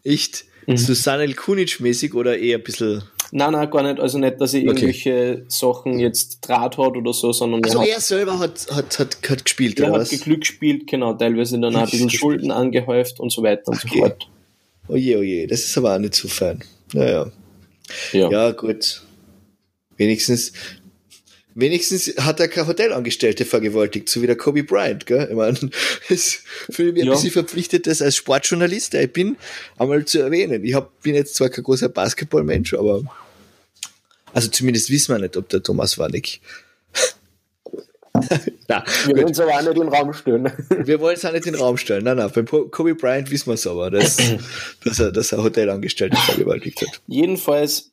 Echt? Mhm. Susanne Kunic-mäßig oder eher ein bisschen. Nein, nein, gar nicht. Also nicht, dass er Okay. irgendwelche Sachen jetzt Draht hat oder so, sondern Also er hat er selber hat, hat, hat, hat gespielt, Der oder hat was? Glück gespielt, genau, teilweise dann auch ein bisschen Schulden angehäuft und so weiter und so Okay. fort. Oje, oje, das ist aber auch nicht so fein. Naja. Ja. Ja, gut. Wenigstens, wenigstens hat er keine Hotelangestellte vergewaltigt, so wie der Kobe Bryant, gell? Ich meine, es fühle mich ein Ja. bisschen verpflichtet, das als Sportjournalist, der ich bin, einmal zu erwähnen. Ich hab, bin jetzt zwar kein großer Basketballmensch, aber also zumindest wissen wir nicht, ob der Thomas Warnick. Na, Wir wollen es aber auch nicht in den Raum stellen. Wir wollen es auch nicht in den Raum stellen. Nein, nein, beim Po- Kobe Bryant wissen wir es aber, dass, dass, er, dass er Hotelangestellte vergewaltigt hat. Jedenfalls,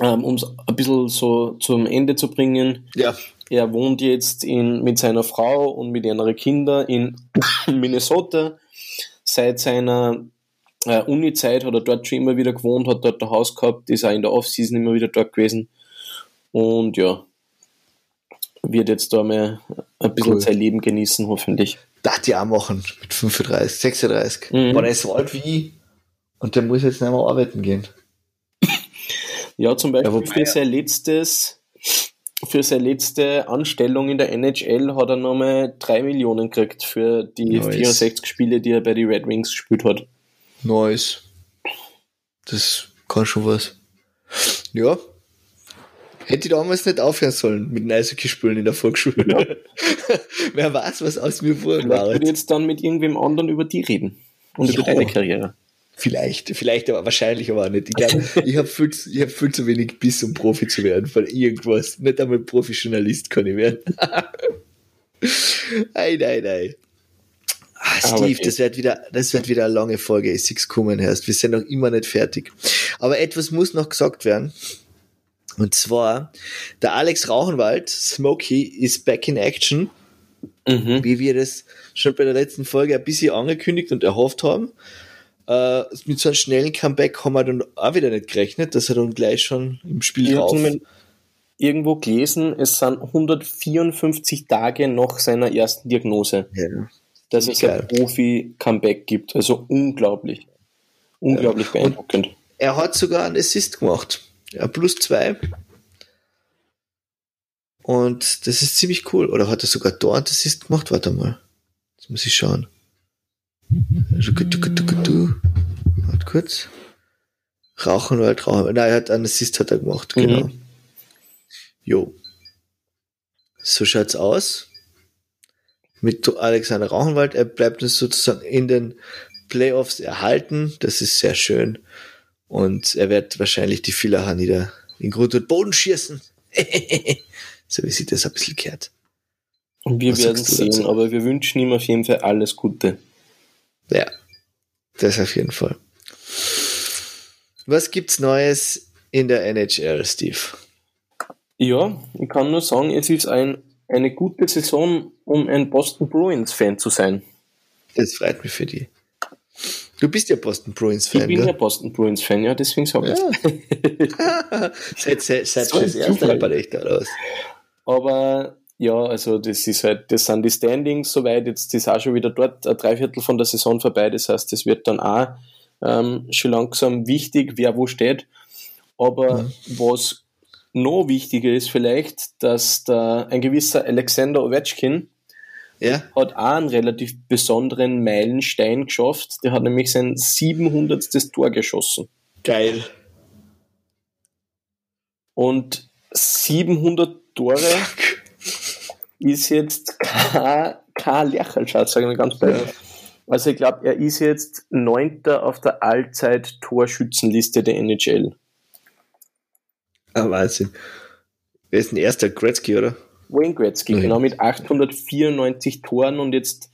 um es ein bisschen so zum Ende zu bringen, Ja. er wohnt jetzt in, mit seiner Frau und mit ihren Kindern in Minnesota. Seit seiner äh, Uni-Zeit hat er dort schon immer wieder gewohnt, hat dort ein Haus gehabt, ist auch in der Off-Season immer wieder dort gewesen. Und ja, wird jetzt da mal ein bisschen Cool. sein Leben genießen, hoffentlich. Darf die auch machen mit 35, 36. Mhm. Wenn er ist so alt wie ich und der muss jetzt nicht mehr arbeiten gehen. Ja, zum Beispiel Ja, für sein letztes, für seine letzte Anstellung in der NHL hat er nochmal 3 Millionen gekriegt für die Nice. 64 Spiele, die er bei den Red Wings gespielt hat. Neues. Das kann schon was. Ja. Hätte ich damals nicht aufhören sollen mit dem Eishockey spielen in der Volksschule. Wer weiß, was aus mir Vielleicht war. würde ich jetzt dann mit irgendwem anderen über die reden. Und über Ja. deine Karriere. Vielleicht, vielleicht, aber wahrscheinlich aber auch nicht. Ich glaube, ich habe viel, ich hab viel zu wenig Biss, um Profi zu werden von irgendwas. Nicht einmal Profi-Journalist kann ich werden. ei, nein, nein. Ah, Steve, okay. das wird wieder, das wird wieder eine lange Folge, ist six kommen erst. Wir sind noch immer nicht fertig. Aber etwas muss noch gesagt werden. Und zwar, der Alex Rauchenwald, Smokey, ist back in action Mhm. wie wir das schon bei der letzten Folge ein bisschen angekündigt und erhofft haben. Äh, mit so einem schnellen Comeback haben wir dann auch wieder nicht gerechnet, dass er dann gleich schon im Spiel Ich drauf. habe irgendwo gelesen, es sind 154 Tage nach seiner ersten Diagnose, Ja. dass es Geil. ein Profi-Comeback gibt. Also unglaublich. Unglaublich beeindruckend. Er hat sogar einen Assist gemacht. Ja, plus zwei. Und das ist ziemlich cool. Oder hat er sogar dort Assist gemacht? Warte mal. Jetzt muss ich schauen. Warte kurz. Rauchenwald, Rauchenwald. Nein, er hat einen Assist hat er gemacht, Mhm. genau. Jo. So schaut's aus. Mit Alexander Rauchenwald. Er bleibt uns sozusagen in den Playoffs erhalten. Das ist sehr schön. Und er wird wahrscheinlich die Villacher nieder in Grund und Boden schießen. so wie sich das ein bisschen kehrt. Und wir Was werden sehen, aber wir wünschen ihm auf jeden Fall alles Gute. Ja, das auf jeden Fall. Was gibt's Neues in der NHL, Steve? Ja, ich kann nur sagen, es ist ein, eine gute Saison, um ein Boston Bruins-Fan zu sein. Das freut mich für die. Du bist ja Boston Bruins-Fan, Ich bin ja Boston Bruins-Fan, ja, deswegen sage ich ja. seit seit, seit So das erste Zufall. Bericht aus. Aber ja, also das ist halt, das sind die Standings soweit, jetzt ist auch schon wieder dort ein Dreiviertel von der Saison vorbei, das heißt, es wird dann auch ähm, schon langsam wichtig, wer wo steht. Aber Mhm. was noch wichtiger ist vielleicht, dass da ein gewisser Alexander Ovechkin Ja? hat auch einen relativ besonderen Meilenstein geschafft. Der hat nämlich sein 700. Tor geschossen. Geil. Und 700 Tore ist jetzt kein, kein Lächerlschatz, sage ich mal ganz bei. Also ich glaube, er ist jetzt Neunter auf der Allzeit-Torschützenliste der NHL. Ah, Wahnsinn. Wer ist denn erster? Gretzky, oder? Wayne Gretzky, Mhm. genau mit 894 Toren und jetzt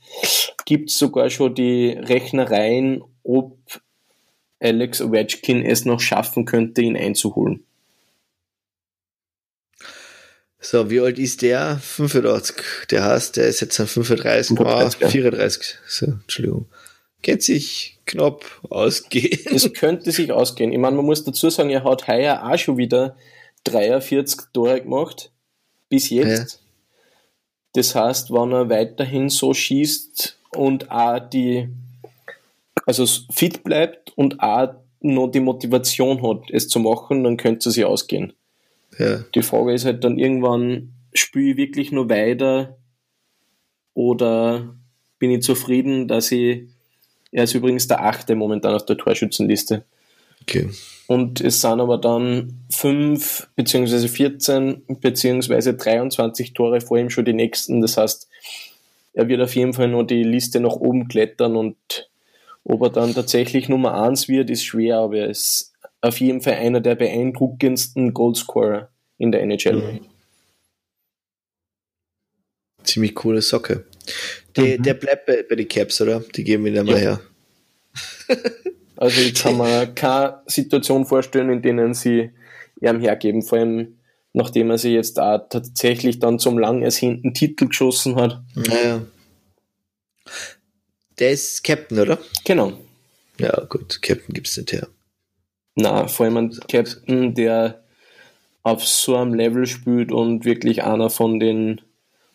gibt es sogar schon die Rechnereien, ob Alex Ovechkin es noch schaffen könnte, ihn einzuholen. So, wie alt ist der? 85. Der heißt, der ist jetzt ein 35, ah, 35, ja. 34. So, Entschuldigung. Geht sich knapp ausgehen. Es könnte sich ausgehen. Ich meine, man muss dazu sagen, er hat heuer auch schon wieder 43 Tore gemacht. Bis jetzt. Das heißt, wenn er weiterhin so schießt und auch die, also fit bleibt und auch noch die Motivation hat, es zu machen, dann könnte es sich ausgehen. Ja. Die Frage ist halt dann irgendwann, spiele ich wirklich nur weiter oder bin ich zufrieden, dass ich, er ist übrigens der achte momentan auf der Torschützenliste. Okay. Und es sind aber dann 5 beziehungsweise 14 beziehungsweise 23 Tore vor ihm schon die nächsten. Das heißt, er wird auf jeden Fall noch die Liste nach oben klettern und ob er dann tatsächlich Nummer 1 wird, ist schwer, aber er ist auf jeden Fall einer der beeindruckendsten Goalscorer in der NHL. Mhm. Ziemlich coole Socke. Die, Mhm. Der bleibt bei, bei den Caps, oder? Die geben ihn einmal Ja. her. Also ich kann mir keine Situation vorstellen, in denen sie ihm hergeben, vor allem nachdem er sich jetzt auch tatsächlich dann zum lang ersehnten Titel geschossen hat. Naja. Der ist Captain, oder? Genau. Ja, gut. Captain gibt's nicht her. Na, vor allem ein Captain, der auf so einem Level spielt und wirklich einer von den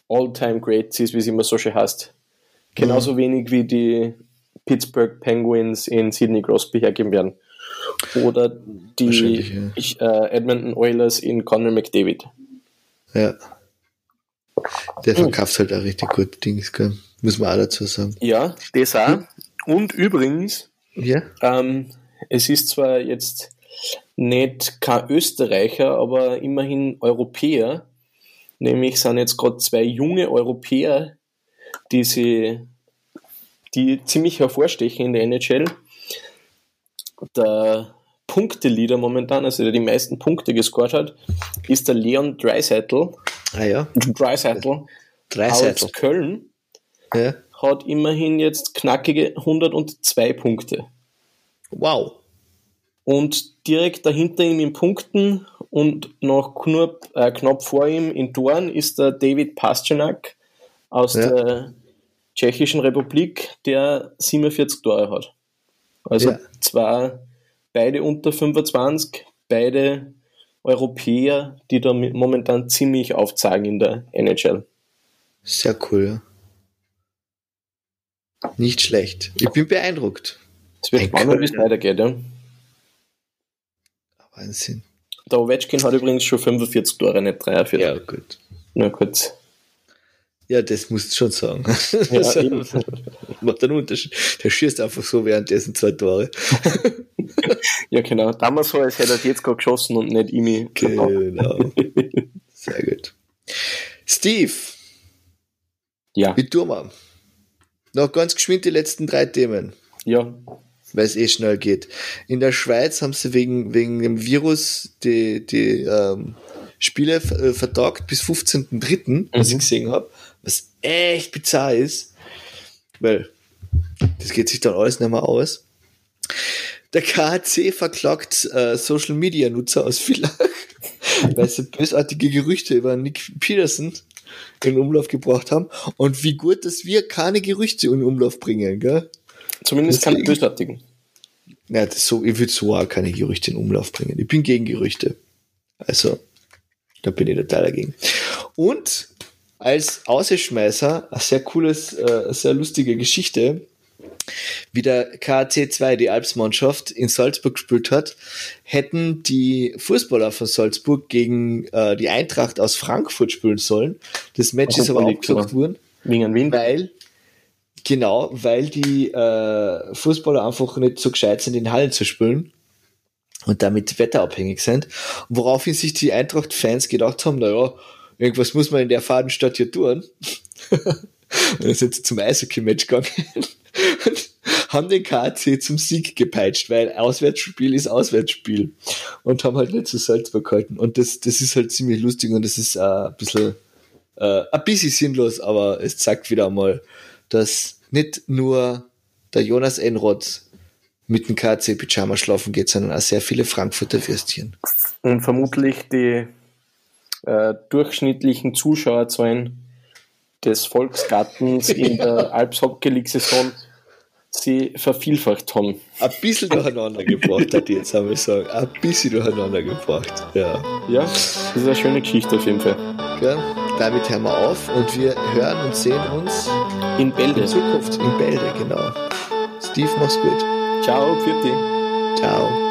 All-Time Greats ist, wie es immer so schön heißt. Genauso wenig wie die Pittsburgh Penguins in Sidney Crosby hergeben werden. Oder die ja. äh, Edmonton Oilers in Conor McDavid. Ja. Der verkauft halt auch richtig gute Dings, gell? Muss man auch dazu sagen. Ja, das auch. Und übrigens, Ja? Ähm, es ist zwar jetzt nicht kein Österreicher, aber immerhin Europäer. Nämlich sind jetzt gerade zwei junge Europäer, die sie, die ziemlich hervorstechen in der NHL. Der Punkteleader momentan, also der die meisten Punkte gescored hat, ist der Leon Dreisettel. Ah ja. Dreisettel Drei aus. Köln Ja. hat immerhin jetzt knackige 102 Punkte. Wow. Und direkt dahinter ihm in Punkten und noch knapp, äh, knapp vor ihm in Toren ist der David Pasternak aus Ja. der Tschechischen Republik, der 47 Tore hat. Also Ja. zwar beide unter 25, beide Europäer, die da momentan ziemlich aufzeigen in der NHL. Sehr cool, ja. Nicht schlecht. Ich bin beeindruckt. Es wird spannend, wie es weitergeht. Ja. Wahnsinn. Der Ovechkin hat übrigens schon 45 Tore, nicht 43. Ja, gut. Nur kurz. Ja, das musst du schon sagen. Ja, macht einen Unterschied. Der schießt einfach so währenddessen zwei Tore. Ja, genau. Damals so, als hätte er jetzt gerade geschossen und nicht Imi. Genau. Sehr gut. Steve, Ja, wie tun wir? Noch ganz geschwind die letzten drei Themen, ja. Weil es eh schnell geht. In der Schweiz haben sie wegen, wegen dem Virus die, die ähm, Spiele äh, vertagt bis 15.03., was Mhm. ich gesehen habe, was echt bizarr ist, weil das geht sich dann alles nicht mehr aus. Der KHC verklagt äh, Social Media Nutzer aus Villach, weil sie bösartige Gerüchte über Nick Peterson in Umlauf gebracht haben und wie gut, dass wir keine Gerüchte in Umlauf bringen, gell? Zumindest keine bösartigen. Ja, das so, ich würde so auch keine Gerüchte in Umlauf bringen. Ich bin gegen Gerüchte. Also, da bin ich total dagegen. Und als Außenschmeißer, eine sehr cooles, äh, sehr lustige Geschichte, wie der KAC 2, die Alpsmannschaft, in Salzburg gespielt hat, hätten die Fußballer von Salzburg gegen äh, die Eintracht aus Frankfurt spielen sollen. Das Match ist aber abgesagt worden. Wegen Wind. Weil, genau, weil die äh, Fußballer einfach nicht so gescheit sind, in Hallen zu spielen und damit wetterabhängig sind. Woraufhin sich die Eintracht-Fans gedacht haben, naja, irgendwas muss man in der Fadenstadt hier tun. und dann sind sie zum Eishockey-Match gegangen und haben den KAC zum Sieg gepeitscht, weil Auswärtsspiel ist Auswärtsspiel und haben halt nicht zu Salzburg gehalten. Und das, das ist halt ziemlich lustig und das ist äh, ein bisschen, äh, ein bisschen sinnlos, aber es zeigt wieder einmal, dass nicht nur der Jonas Enroth mit dem KC Pyjama schlafen geht, sondern auch sehr viele Frankfurter Würstchen. Und vermutlich die äh, durchschnittlichen Zuschauerzahlen des Volksgartens in der Alps Hockey League Saison sie vervielfacht haben. Ein bisschen durcheinander gebracht, hat die jetzt einmal sagen. Ein bisschen durcheinander gebracht, ja. Ja, das ist eine schöne Geschichte auf jeden Fall. Ja, damit hören wir auf und wir hören und sehen uns in Bälde. In Zukunft, in Bälde, genau. Steve, mach's gut. Ciao, dich. Ciao.